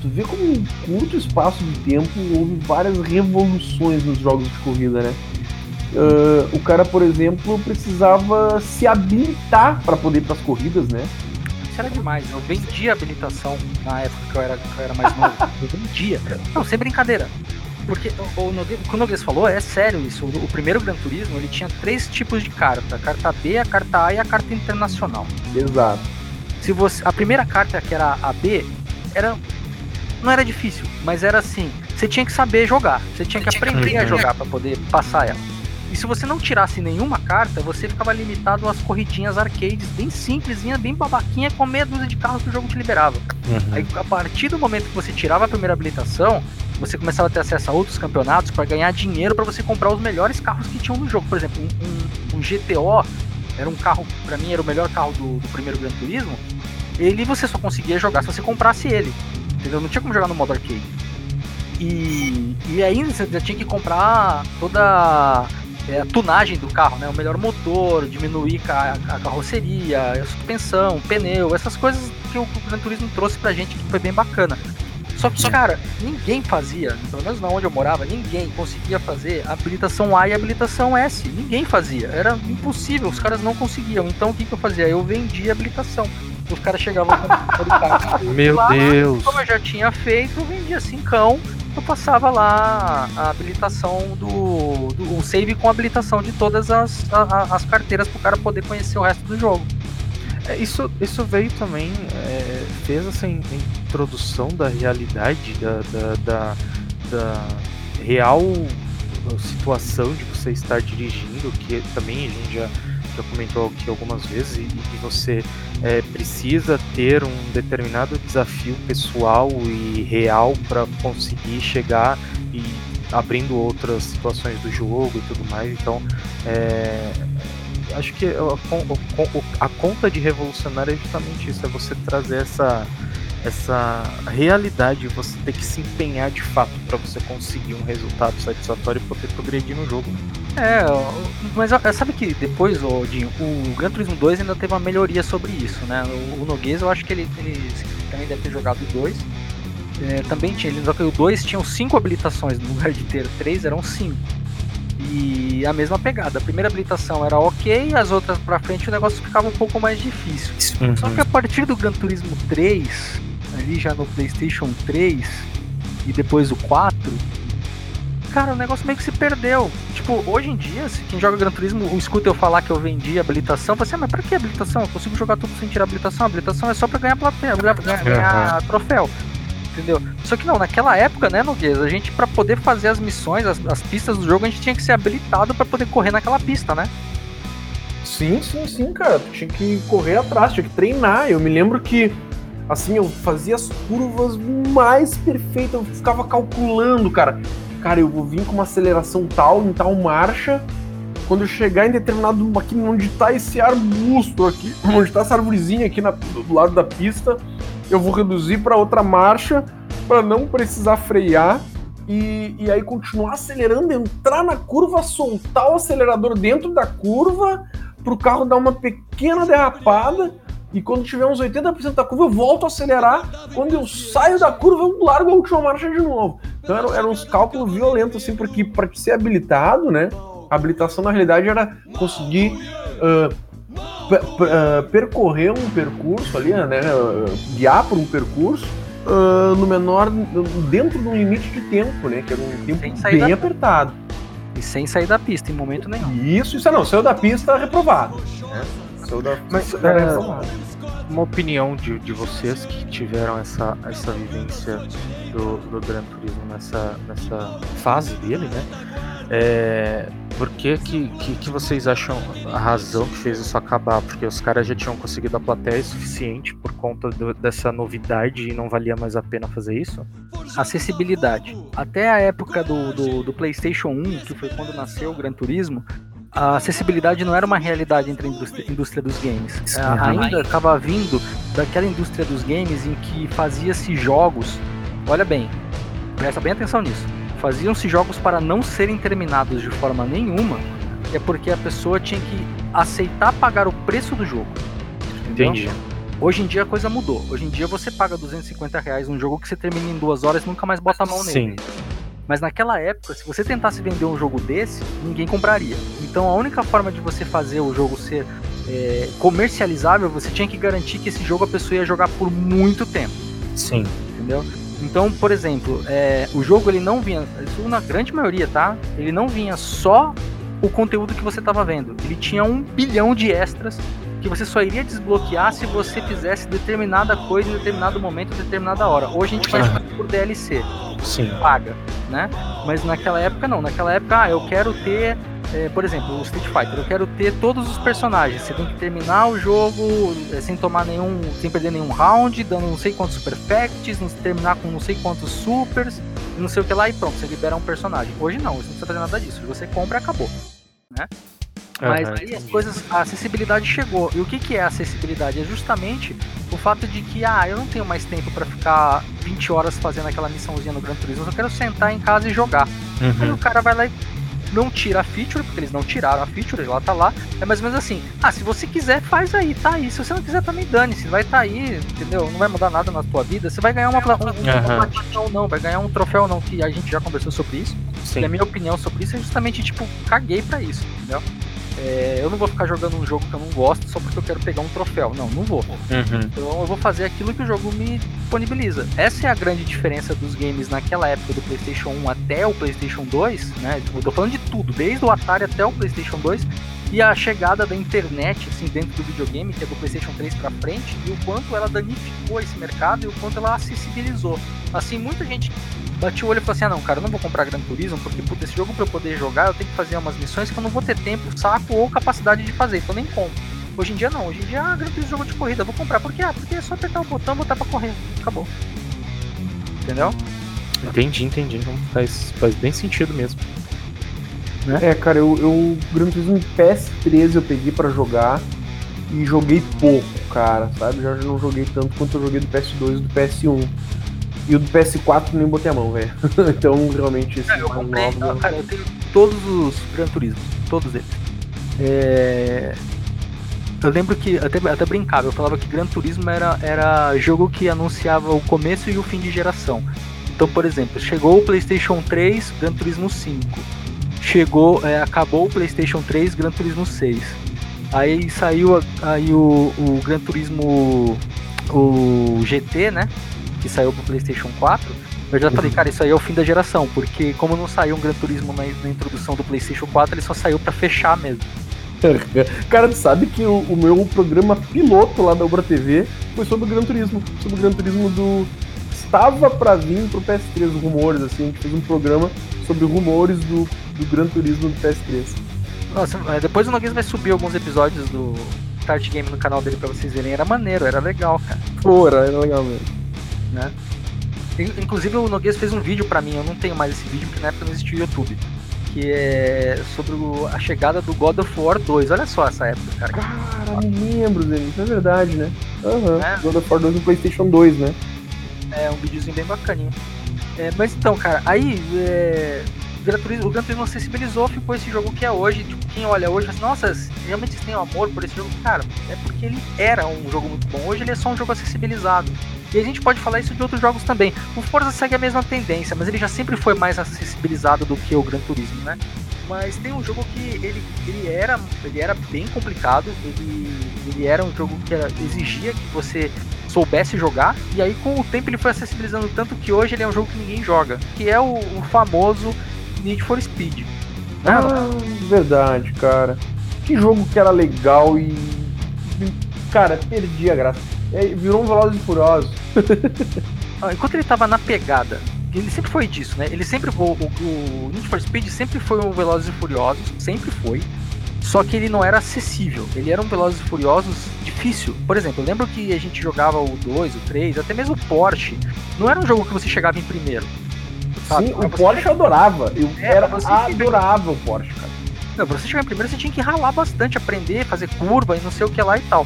Tu vê como em curto espaço de tempo houve várias revoluções nos jogos de corrida, né? Uh, o cara, por exemplo, precisava se habilitar para poder ir para as corridas, né? Isso era demais. Eu vendia habilitação na época que eu era, que eu era mais novo. Eu vendia. Não, sem brincadeira. Porque o, o, o que o Noguês falou é sério isso. O, o, primeiro Gran Turismo ele tinha três tipos de carta: a carta B, a carta A e a carta internacional. Exato. Se você, a primeira carta, que era a B, era não era difícil, mas era assim: você tinha que saber jogar, você tinha que aprender a jogar para poder passar ela. E se você não tirasse nenhuma carta, você ficava limitado às corridinhas arcades bem simplesinha, bem babaquinha, com meia dúzia de carros que o jogo te liberava. Uhum. Aí, a partir do momento que você tirava a primeira habilitação, você começava a ter acesso a outros campeonatos para ganhar dinheiro para você comprar os melhores carros que tinham no jogo. Por exemplo, um, um, um GTO era um carro, para mim, era o melhor carro do, do primeiro Gran Turismo. Ele você só conseguia jogar se você comprasse ele. Entendeu? Não tinha como jogar no modo arcade. E, e ainda você já tinha que comprar toda é, a tunagem do carro, né? O melhor motor, diminuir a, a carroceria, a suspensão, pneu, essas coisas que o Gran Turismo trouxe pra gente que foi bem bacana. Só que, cara, ninguém fazia, pelo menos na onde eu morava, ninguém conseguia fazer a habilitação A e a habilitação S. Ninguém fazia. Era impossível, os caras não conseguiam. Então o que, que eu fazia? Eu vendia a habilitação. Os caras chegavam com o carro. Meu lá, Deus! Como eu já tinha feito, eu vendia cincão eu passava lá a habilitação do, do save com habilitação de todas as, a, as carteiras para o cara poder conhecer o resto do jogo. É, isso, isso veio também, é, fez essa introdução da realidade, da, da, da, da real situação de você estar dirigindo, que também a gente já já comentou aqui algumas vezes, e, que você é, precisa ter um determinado desafio pessoal e real para conseguir chegar e abrindo outras situações do jogo e tudo mais. Então, é, acho que a, a, a, conta de revolucionário é justamente isso, é você trazer essa essa realidade, você ter que se empenhar de fato para você conseguir um resultado satisfatório e poder progredir no jogo. É, mas sabe que depois, Odinho, o Gran Turismo 2 ainda teve uma melhoria sobre isso, né? O, o Noguês, eu acho que ele, ele também deve ter jogado o 2. É, também tinha, ele no o 2 tinham 5 habilitações, no lugar de ter 3 eram 5. E a mesma pegada. A primeira habilitação era ok, as outras pra frente o negócio ficava um pouco mais difícil. Uhum. Só que a partir do Gran Turismo 3, ali já no PlayStation 3 e depois o 4, cara, o negócio meio que se perdeu. Tipo, hoje em dia, se quem joga Gran Turismo escuta eu falar que eu vendi habilitação, você, assim, ah, mas pra que habilitação? Eu consigo jogar tudo sem tirar habilitação? A habilitação é só pra ganhar plateia, ganhar, ganhar uhum. troféu. Entendeu? Só que não, naquela época, né, Noguês, a gente para poder fazer as missões, as, as pistas do jogo, a gente tinha que ser habilitado para poder correr naquela pista, né? Sim, sim, sim, cara. Tinha que correr atrás, tinha que treinar. Eu me lembro que assim, eu fazia as curvas mais perfeitas, eu ficava calculando, cara. Cara, eu vou vir com uma aceleração tal, em tal marcha. Quando eu chegar em determinado. aqui onde tá esse arbusto aqui, onde tá essa arvorezinha aqui na, do lado da pista, eu vou reduzir para outra marcha para não precisar frear. E, e aí continuar acelerando, entrar na curva, soltar o acelerador dentro da curva, para o carro dar uma pequena derrapada e quando tiver uns 80% da curva, eu volto a acelerar. Quando eu saio da curva, eu largo a última marcha de novo. Então eram, eram uns cálculos violentos, assim, porque para ser habilitado, né? A habilitação na realidade era conseguir uh, uh, percorrer um percurso ali, né? Uh, guiar por um percurso no menor. dentro de um limite de tempo, né? Que era um tempo bem apertado. E sem sair da pista em momento nenhum. Isso, isso não, saiu da pista reprovado. Né? Saiu da Mas, é, reprovado uma opinião de, de vocês que tiveram essa, essa vivência do, do Gran Turismo nessa, nessa fase dele, né? É, por que, que, que, vocês acham a razão que fez isso acabar? Porque os caras já tinham conseguido a plateia suficiente por conta do, dessa novidade e não valia mais a pena fazer isso? Acessibilidade. Até a época do, do, do PlayStation 1, que foi quando nasceu o Gran Turismo, a acessibilidade não era uma realidade entre a indústria, indústria dos games. Sim, é, ainda estava vindo daquela indústria dos games em que fazia-se jogos. Olha bem, presta bem atenção nisso. Faziam-se jogos para não serem terminados de forma nenhuma, é porque a pessoa tinha que aceitar pagar o preço do jogo. Entendeu? Entendi. Hoje em dia a coisa mudou. Hoje em dia você paga 250 reais num jogo que você termina em duas horas e nunca mais bota a mão nele. Sim. Mas naquela época, se você tentasse vender um jogo desse, ninguém compraria. Então a única forma de você fazer o jogo ser é, comercializável, você tinha que garantir que esse jogo a pessoa ia jogar por muito tempo. Sim. Entendeu? Então, por exemplo, é, o jogo ele não vinha, isso na grande maioria, tá? Ele não vinha só o conteúdo que você estava vendo. Ele tinha um bilhão de extras que você só iria desbloquear se você fizesse determinada coisa em determinado momento, em determinada hora. Hoje a gente faz por DLC. Sim. Paga, né? Mas naquela época não. Naquela época, ah, eu quero ter, é, por exemplo, o Street Fighter, eu quero ter todos os personagens. Você tem que terminar o jogo é, sem tomar nenhum, sem perder nenhum round, dando não sei quantos super effects, terminar com não sei quantos supers, não sei o que lá e pronto, você libera um personagem. Hoje não, você não precisa fazer nada disso. Você compra e acabou, né? Mas aí as coisas, a acessibilidade chegou. E o que, que é acessibilidade? É justamente o fato de que, ah, eu não tenho mais tempo para ficar 20 horas fazendo aquela missãozinha no Gran Turismo, eu quero sentar em casa e jogar. Uhum. Aí o cara vai lá e não tira a feature, porque eles não tiraram a feature, ela tá lá. É mais ou menos assim, ah, se você quiser, faz aí, tá aí. Se você não quiser, também dane-se, vai tá aí, entendeu? Não vai mudar nada na tua vida. Você vai ganhar uma, um, uhum. ou não, vai ganhar um troféu não, que a gente já conversou sobre isso. Sim. E a minha opinião sobre isso é justamente, tipo, caguei pra isso, entendeu? É, eu não vou ficar jogando um jogo que eu não gosto só porque eu quero pegar um troféu. Não, não vou. Uhum. Então eu vou fazer aquilo que o jogo me disponibiliza. Essa é a grande diferença dos games naquela época do PlayStation 1 até o PlayStation 2, né? Eu tô falando de tudo, desde o Atari até o PlayStation 2 e a chegada da internet assim dentro do videogame, que é do PlayStation 3 para frente, e o quanto ela danificou esse mercado e o quanto ela acessibilizou. Assim, muita gente bati o olho e falei assim: ah, não, cara, eu não vou comprar Gran Turismo porque, puta, esse jogo pra eu poder jogar eu tenho que fazer umas missões que eu não vou ter tempo, saco ou capacidade de fazer, então nem compro. Hoje em dia não, hoje em dia, ah, Gran Turismo jogo de corrida, vou comprar. Por quê? Ah, porque é só apertar o botão e botar pra correr. Acabou. Entendeu? Entendi, entendi. Faz, faz bem sentido mesmo. Né? É, cara, eu, eu Gran Turismo PS13 eu peguei para jogar e joguei pouco, cara, sabe? Já não joguei tanto quanto eu joguei do PS2 e do PS1. E o do PS4 nem botei a mão, velho. então, realmente, esse É, eu comprei, novo, cara, eu tenho todos os Gran Turismo, todos eles. É, Eu lembro que até, até brincava, eu falava que Gran Turismo era, era jogo que anunciava o começo e o fim de geração. Então, por exemplo, chegou o PlayStation 3, Gran Turismo 5. Chegou, é, acabou o PlayStation 3, Gran Turismo 6. Aí saiu aí o, o Gran Turismo o GT, né? Que saiu pro PlayStation 4. Eu já falei, cara, isso aí é o fim da geração, porque como não saiu um Gran Turismo na, na introdução do PlayStation 4, ele só saiu pra fechar mesmo. Cara, tu sabe que o, o meu programa piloto lá da Ubra TV foi sobre o Gran Turismo. Sobre o Gran Turismo do. Estava pra vir pro PS3, os rumores, assim. A gente fez um programa sobre rumores do, do Gran Turismo do PS3. Nossa, é, depois o Noguês vai subir alguns episódios do Start Game no canal dele pra vocês verem. Era maneiro, era legal, cara. Pô, era, era legal mesmo. In- Inclusive o Noguês fez um vídeo pra mim, eu não tenho mais esse vídeo porque na época não existia o YouTube. Que é sobre a chegada do God of War 2. Olha só essa época, cara. Cara, me lembro, Zé. Isso é verdade, né? Aham. É. God of War 2 no PlayStation 2, né? É um videozinho bem bacaninho. É, mas então, cara, aí é, Gran Turismo- o Gran Turismo acessibilizou, ficou esse jogo que é hoje. Tipo, quem olha hoje, assim, nossa, realmente vocês têm um amor por esse jogo? Cara, é porque ele era um jogo muito bom. Hoje ele é só um jogo acessibilizado. E a gente pode falar isso de outros jogos também. O Forza segue a mesma tendência, mas ele já sempre foi mais acessibilizado do que o Gran Turismo, né? Mas tem um jogo que ele, ele, era, ele era bem complicado, ele, ele era um jogo que era- exigia que você soubesse jogar, e aí com o tempo ele foi acessibilizando tanto que hoje ele é um jogo que ninguém joga, que é o, o famoso Need for Speed. Né? Ah, verdade, cara. Que jogo que era legal e. Cara, perdi a graça. É, virou um Velozes e Furiosos. Ah, Enquanto ele tava na pegada, ele sempre foi disso, né? Ele sempre o, o, Need for Speed sempre foi um Velozes e Furiosos, sempre foi. Só que ele não era acessível. Ele era um Velozes e Furiosos difícil. Por exemplo, eu lembro que a gente jogava o 2, o 3, até mesmo o Porsche. Não era um jogo que você chegava em primeiro. sabe? Sim, o você Porsche eu adorava. Eu É, era você adorava o Porsche, cara. Não, pra você chegar em primeiro, você tinha que ralar bastante, aprender, fazer curva e não sei o que lá e tal.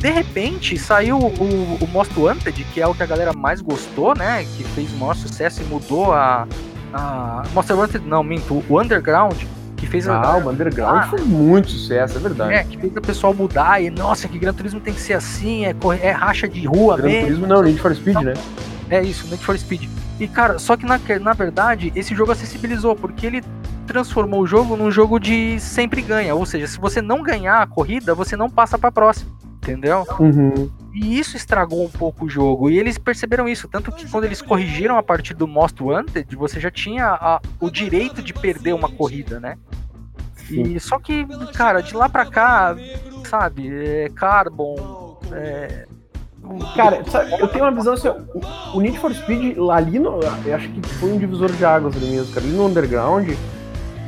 De repente, saiu o, o Most Wanted, que é o que a galera mais gostou, né? Que fez o maior sucesso e mudou a. a Most Wanted, não, minto, o Underground, que fez a. Ah, o Underground Ah. foi muito sucesso, é verdade. É, que fez o pessoal mudar e, nossa, que Gran Turismo tem que ser assim, é, corre- é racha de rua Gran mesmo. Turismo não, Need for Speed, né? É isso, Need for Speed. E cara, só que na, na verdade, esse jogo acessibilizou, porque ele transformou o jogo num jogo de sempre ganha. Ou seja, se você não ganhar a corrida, você não passa pra próxima. Entendeu? Uhum. E isso estragou um pouco o jogo. E eles perceberam isso. Tanto que quando eles corrigiram a partir do Most Wanted, você já tinha a- o direito de perder uma corrida, né? E só que, cara, de lá pra cá, sabe, é Carbon. É, Cara, sabe, eu tenho uma visão assim, o, o Need for Speed lá ali, no, eu acho que foi um divisor de águas ali mesmo, cara. Ali no Underground,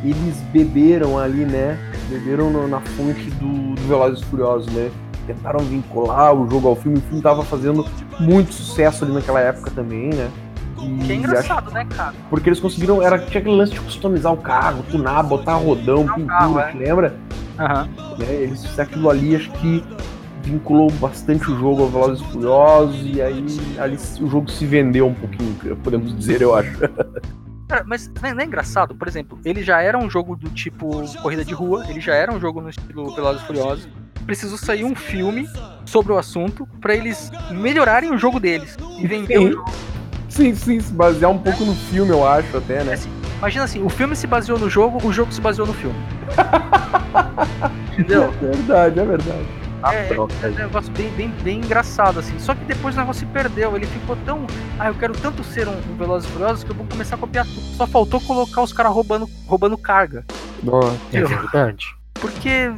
eles beberam ali, né? Beberam no- na fonte do, do Velozes Furiosos, né? Tentaram vincular o jogo ao filme, o filme tava fazendo muito sucesso ali naquela época também, né? E que é acho- engraçado, né, cara? porque eles conseguiram, era, tinha aquele lance de customizar o carro, tunar, botar rodão, pintura, carro, é. lembra? Aham. né? Eles aquilo ali acho que vinculou bastante o jogo ao Velozes e Furiosos e aí ali o jogo se vendeu um pouquinho, podemos dizer, eu acho. Cara, mas não é, não é engraçado? Por exemplo, ele já era um jogo do tipo corrida de rua, ele já era um jogo no estilo e Furiosos. Precisou sair um filme sobre o assunto pra eles melhorarem o jogo deles e vender o Sim. jogo. Sim, sim, se basear um pouco no filme, eu acho até, né? Imagina assim, o filme se baseou no jogo, o jogo se baseou no filme. Entendeu? É verdade, é verdade. É, é um negócio bem, bem, bem engraçado, assim. Só que depois o negócio se perdeu. Ele ficou tão. Ah, eu quero tanto ser um, um Velozes e Furiosos que eu vou começar a copiar tudo. Só faltou colocar os caras roubando, roubando carga. Nossa. É verdade. Porque,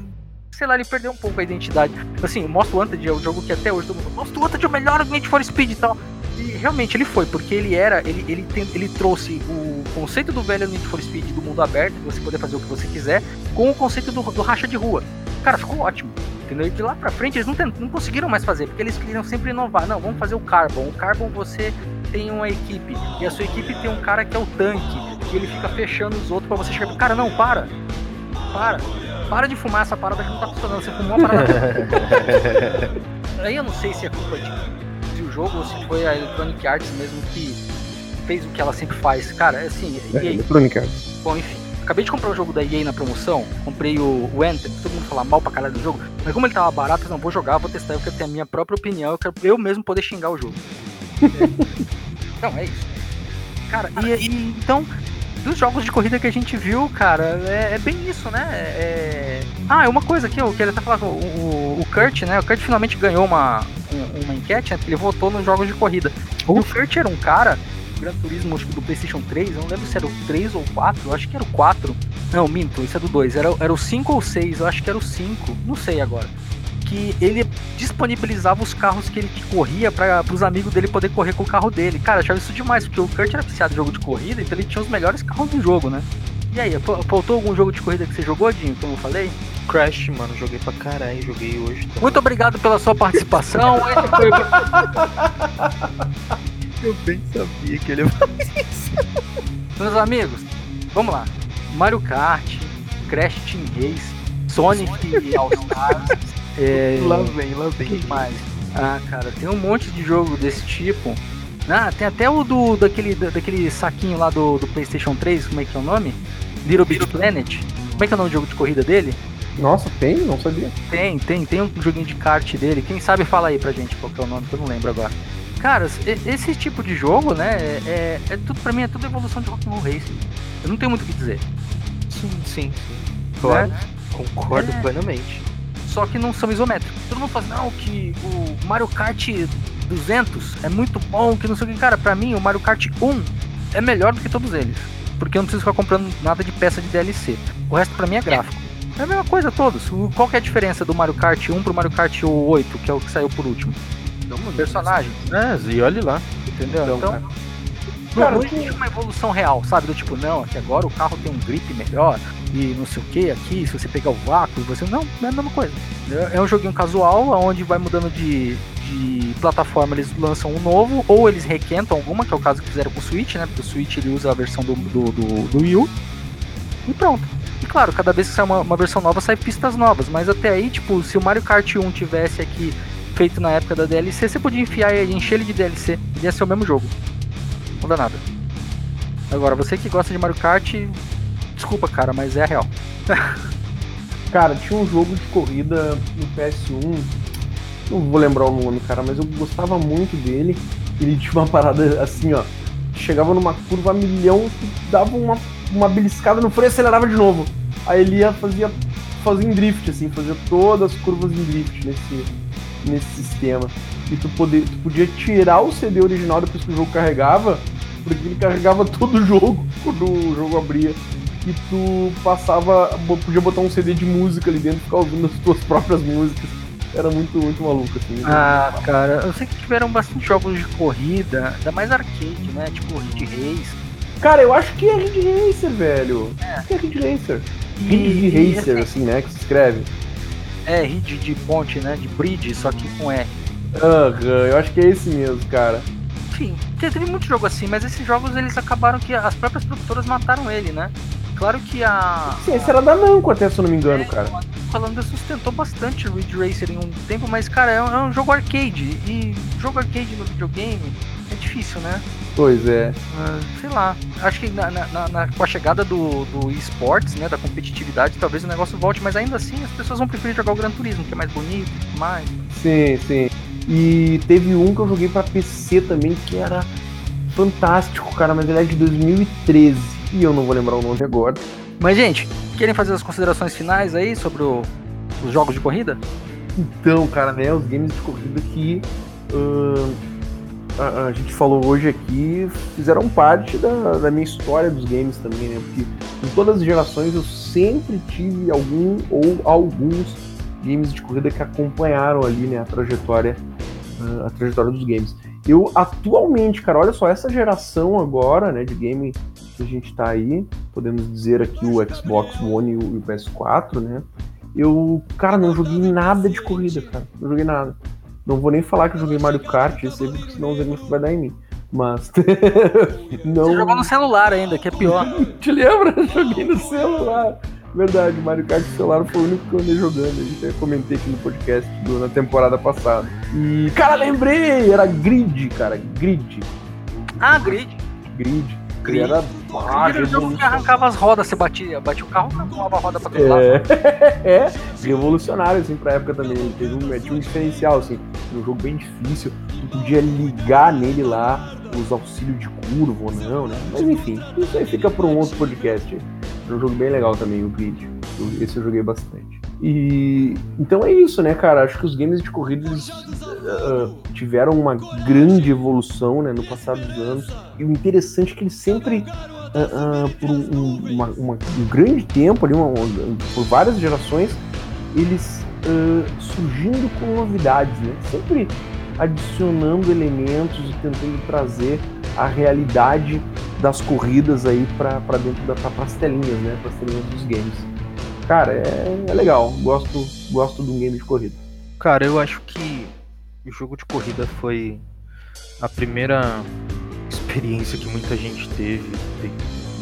sei lá, ele perdeu um pouco a identidade. Assim, o Most Wanted é o jogo que até hoje todo mundo fala, Most Wanted é o melhor Need for Speed e tal. E realmente ele foi, porque ele era, ele, ele, tem- ele trouxe o conceito do velho Need for Speed do mundo aberto, você poder fazer o que você quiser, com o conceito do, do racha de rua. Cara, ficou ótimo. Entendeu? E de lá pra frente eles não, tent- não conseguiram mais fazer, porque eles queriam sempre inovar. Não, vamos fazer o Carbon. O Carbon você tem uma equipe, e a sua equipe tem um cara que é o tanque, e ele fica fechando os outros pra você chegar. Cara, não, para! Para! Para de fumar essa parada que não tá funcionando. Você fumou a parada. aí eu não sei se é culpa de, de o jogo ou se foi a Electronic Arts mesmo que fez o que ela sempre faz. Cara, é assim. É, Electronic Arts. bom, enfim. Acabei de comprar o jogo da EA na promoção, comprei o, o Anthem, todo mundo fala mal pra caralho do jogo, mas como ele tava barato, eu não vou jogar, vou testar, eu quero ter a minha própria opinião, eu quero eu mesmo poder xingar o jogo. então, é isso. Cara, e, e- então, dos jogos de corrida que a gente viu, cara, é, é bem isso, né? É... Ah, é uma coisa aqui, eu queria até falar com o, o, o Kurt, né? O Kurt finalmente ganhou uma, um- uma enquete, né? Porque ele votou nos jogos de corrida. O Kurt era um cara, Gran Turismo, acho que do PlayStation 3, eu não lembro se era o 3 ou o 4, eu acho que era o 4. Não, minto, isso é do 2. Era, era o 5 ou 6, eu acho que era o 5, não sei agora. Que ele disponibilizava os carros que ele corria para os amigos dele poder correr com o carro dele. Cara, eu achava isso demais, porque o Kurt era viciado em jogo de corrida, então ele tinha os melhores carros do jogo, né? E aí, fa- faltou algum jogo de corrida que você jogou, Dinho, como eu falei? Crash, mano, joguei pra caralho, joguei hoje também. Muito obrigado pela sua participação. Esse foi Eu bem sabia que ele ia Meus amigos, vamos lá. Mario Kart, Crash Team Race, Sonic All Stars. É, Lá vem, lá vem. que mais? Ah, cara, tem um monte de jogo desse tipo. Ah, tem até o do daquele, da- daquele saquinho lá do, do PlayStation 3, como é que é o nome? Little Big Planet. Como é que é o nome do jogo de corrida dele? Nossa, tem? Não sabia. Tem, tem, tem um joguinho de kart dele. Quem sabe fala aí pra gente qual que é o nome, que eu não lembro agora. Cara, esse tipo de jogo, né, é, é, tudo pra mim, é tudo evolução de Rock'n'Roll Racing. Eu não tenho muito o que dizer. Sim, sim, sim. Claro, né? concordo É. plenamente. Só que não são isométricos. Todo mundo fala, não, que o Mario Kart 200 é muito bom, que não sei o que. Cara, pra mim, o Mario Kart 1 é melhor do que todos eles. Porque eu não preciso ficar comprando nada de peça de DLC. O resto pra mim é gráfico. É a mesma coisa todos. Qual que é a diferença do Mario Kart 1 pro Mario Kart 8, que é o que saiu por último? Personagem, É, e olha lá. entendeu? Então, Então, cara. não, Cara, não existe uma evolução real, sabe? Do tipo, não, aqui agora o carro tem um grip melhor e não sei o que aqui, se você pegar o vácuo, você. Não, não é a mesma coisa. É é um joguinho casual, onde vai mudando de, de plataforma, eles lançam um novo, ou eles requentam alguma, que é o caso que fizeram com o Switch, né? Porque o Switch ele usa a versão do, do, do, do Wii U. E pronto. E claro, cada vez que sai uma, uma versão nova, sai pistas novas. Mas até aí, tipo, se o Mario Kart 1 tivesse aqui feito na época da DLC, você podia enfiar e encher ele de DLC. Ele ia ser o mesmo jogo. Não muda nada. Agora, você que gosta de Mario Kart, desculpa, cara, mas é a real. Cara, tinha um jogo de corrida no PS1, não vou lembrar o nome, cara, mas eu gostava muito dele. Ele tinha uma parada assim, ó. Chegava numa curva a milhão, dava uma, uma beliscada no freio e acelerava de novo. Aí ele ia fazia, fazia em drift, assim, fazia todas as curvas em drift nesse, nesse sistema. E tu, poder, tu podia tirar o CD original depois que o jogo carregava, porque ele carregava todo o jogo quando o jogo abria e tu passava, podia botar um CD de música ali dentro e ficar ouvindo as tuas próprias músicas. Era muito, muito maluco, assim. Ah, cara, eu sei que tiveram bastante jogos de corrida, ainda mais arcade, né? Tipo Ridge Race. Cara, eu acho que é Ridge Racer, velho. Acho que é Ridge Racer. Ridge e, Racer, assim, né, que se escreve. É, Ridge de ponte, né? De bridge, só que com R. Aham, eu acho que é esse mesmo, cara. Enfim, te- teve muito jogo assim, mas esses jogos eles acabaram que as próprias produtoras mataram ele, né? Claro que a. Sim, esse era da Namco até, se eu não me engano, cara. Falando sustentou bastante o Ridge Racer em um tempo, mas cara, é um, é um jogo arcade. E jogo arcade no videogame é difícil, né? Pois é. Ah, sei lá. Acho que na, na- na- com a chegada do, do esportes, né? Da competitividade, talvez o negócio volte, mas ainda assim as pessoas vão preferir jogar o Gran Turismo, que é mais bonito, mais. Sim, sim. E teve um que eu joguei pra PC também, que era fantástico, cara, mas ele é de 2013. E eu não vou lembrar o nome agora. Mas, gente, querem fazer as considerações finais aí sobre o- os jogos de corrida? Então, cara, né, os games de corrida que ahn, a, a gente falou hoje aqui fizeram parte da, da minha história dos games também, né? Porque em todas as gerações eu sempre tive algum ou alguns games de corrida que acompanharam ali, né, a trajetória, ah, a trajetória dos games. Eu atualmente, cara, olha só, essa geração agora, né, de game que a gente tá aí, podemos dizer aqui o Xbox One e o, e o PS4, né? Eu, cara, não joguei nada de corrida, cara. Não joguei nada. Não vou nem falar que eu joguei Mario Kart, porque senão o Zenith vai dar em mim. Mas. Você não. jogou no celular ainda, que é pior. Te lembra? Eu joguei no celular. Verdade, Mario Kart celular foi o único que eu andei jogando. A gente até comentei aqui no podcast do, na temporada passada. E, cara, lembrei! Era Grid, cara. Grid. Ah, Grid. Grid. Grid. Era Grid era o jogo que arrancava as rodas, você batia, batia o carro, arrancava a roda pra todo lado. É, é, revolucionário, assim, pra época também. Ele teve um, tinha um diferencial, assim. Um jogo bem difícil. Tu podia ligar nele lá os auxílios de curva ou não, né? Mas enfim, isso aí fica pra um outro podcast. É um jogo bem legal também, o Grid. Esse eu joguei bastante. E então é isso, né, cara? Acho que os games de corrida eles, uh, tiveram uma grande evolução né, no passado dos anos. E o interessante é que eles sempre, uh, uh, por um, uma, uma, um, grande tempo, ali, uma, por várias gerações, eles surgindo com novidades, né? Sempre adicionando elementos e tentando trazer a realidade das corridas aí para dentro da telinhas, né? Para as telinhas dos games. Cara, é, é, legal. Gosto, gosto de um game de corrida. Cara, eu acho que o jogo de corrida foi a primeira experiência que muita gente teve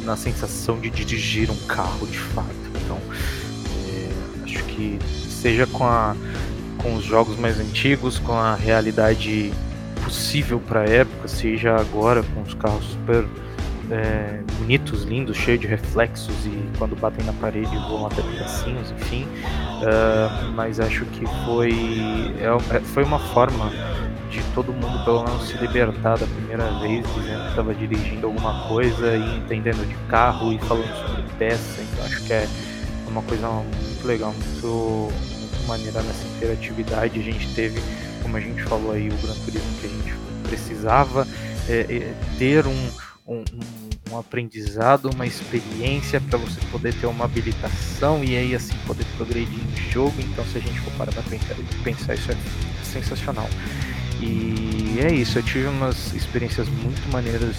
na sensação de dirigir um carro de fato. Então, é, acho que seja com a com os jogos mais antigos, com a realidade possível para a época, seja agora com os carros super é, bonitos, lindos, cheios de reflexos e quando batem na parede voam até pedacinhos, enfim. Uh, mas acho que foi, é, é, foi uma forma de todo mundo pelo menos se libertar da primeira vez, dizendo que estava dirigindo alguma coisa e entendendo de carro e falando sobre peça. Então acho que é uma coisa muito legal, muito maneira nessa interatividade. A gente teve, como a gente falou aí, o Gran Turismo que a gente precisava é, é, ter um, um, um, aprendizado, uma experiência para você poder ter uma habilitação e aí assim poder progredir em jogo. Então, se a gente for parar para pensar, pensar, isso é sensacional. E é isso, eu tive umas experiências muito maneiras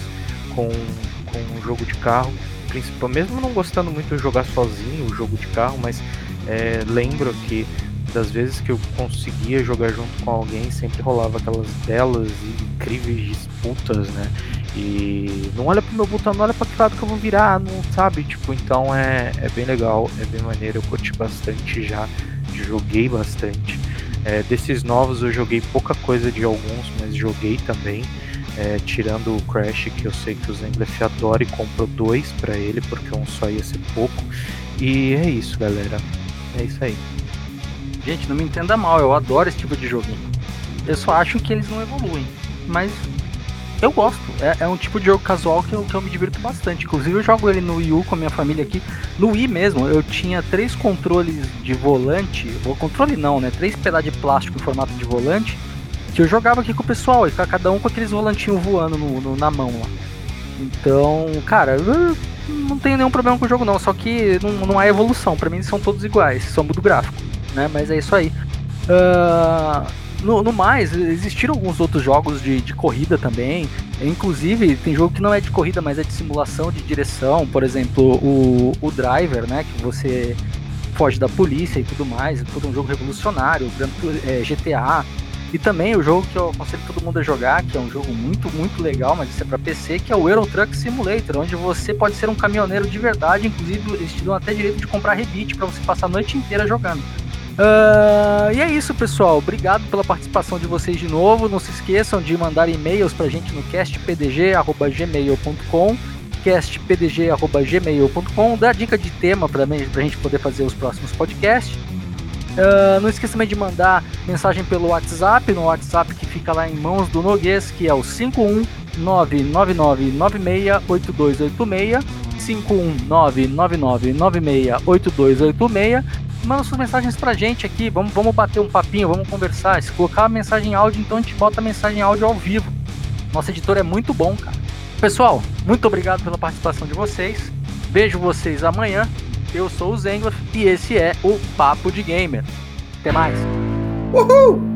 com, com um jogo de carro, principal, mesmo não gostando muito de jogar sozinho o jogo de carro, mas é, lembro que das vezes que eu conseguia jogar junto com alguém, sempre rolava aquelas belas e incríveis disputas, né? E não olha pro meu botão, não olha pra que lado que eu vou virar, não sabe? Tipo, então é, é bem legal, é bem maneiro, eu curti bastante já, joguei bastante. É, desses novos eu joguei pouca coisa de alguns, mas joguei também. É, tirando o Crash, que eu sei que o Zenglef adora e comprou dois para ele, porque um só ia ser pouco. E é isso, galera. É isso aí. Gente, não me entenda mal, eu adoro esse tipo de joguinho. Eu só acho que eles não evoluem. Mas eu gosto. É, é um tipo de jogo casual que eu, que eu me divirto bastante. Inclusive eu jogo ele no Wii U com a minha família aqui. No Wii mesmo, eu tinha três controles de volante. Ou controle não, né? Três pedaços de plástico em formato de volante. Que eu jogava aqui com o pessoal. E cada um com aqueles volantinhos voando no, no, na mão lá. Então, cara, não tenho nenhum problema com o jogo não. Só que não, não há evolução. Para mim são todos iguais. Só muda o gráfico né? Mas é isso aí. Uh, no, no, mais, existiram alguns outros jogos de, de corrida também. Inclusive, tem jogo que não é de corrida, mas é de simulação de direção. Por exemplo, o, o Driver, né? Que você foge da polícia e tudo mais. É todo um jogo revolucionário. É, GTA. E também o jogo que eu aconselho todo mundo a jogar, que é um jogo muito, muito legal, mas isso é para PC, que é o Euro Truck Simulator, onde você pode ser um caminhoneiro de verdade, inclusive eles te dão até direito de comprar rebite para você passar a noite inteira jogando. Uh, e é isso, pessoal. Obrigado pela participação de vocês de novo. Não se esqueçam de mandar e-mails pra gente no castpdg.gmail.com castpdg.gmail.com Dá dica de tema pra, pra gente poder fazer os próximos podcasts. Uh, não esqueça também de mandar mensagem pelo WhatsApp, no WhatsApp que fica lá em mãos do Noguês, que é o 51999968286 51999968286 manda suas mensagens pra gente aqui. Vamos, vamos bater um papinho, vamos conversar. Se colocar a mensagem áudio, então a gente bota a mensagem áudio ao vivo. Nosso editor é muito bom, cara. Pessoal, muito obrigado pela participação de vocês. Vejo vocês amanhã. Eu sou o Zengler e esse é o Papo de Gamer. Até mais. Uhul!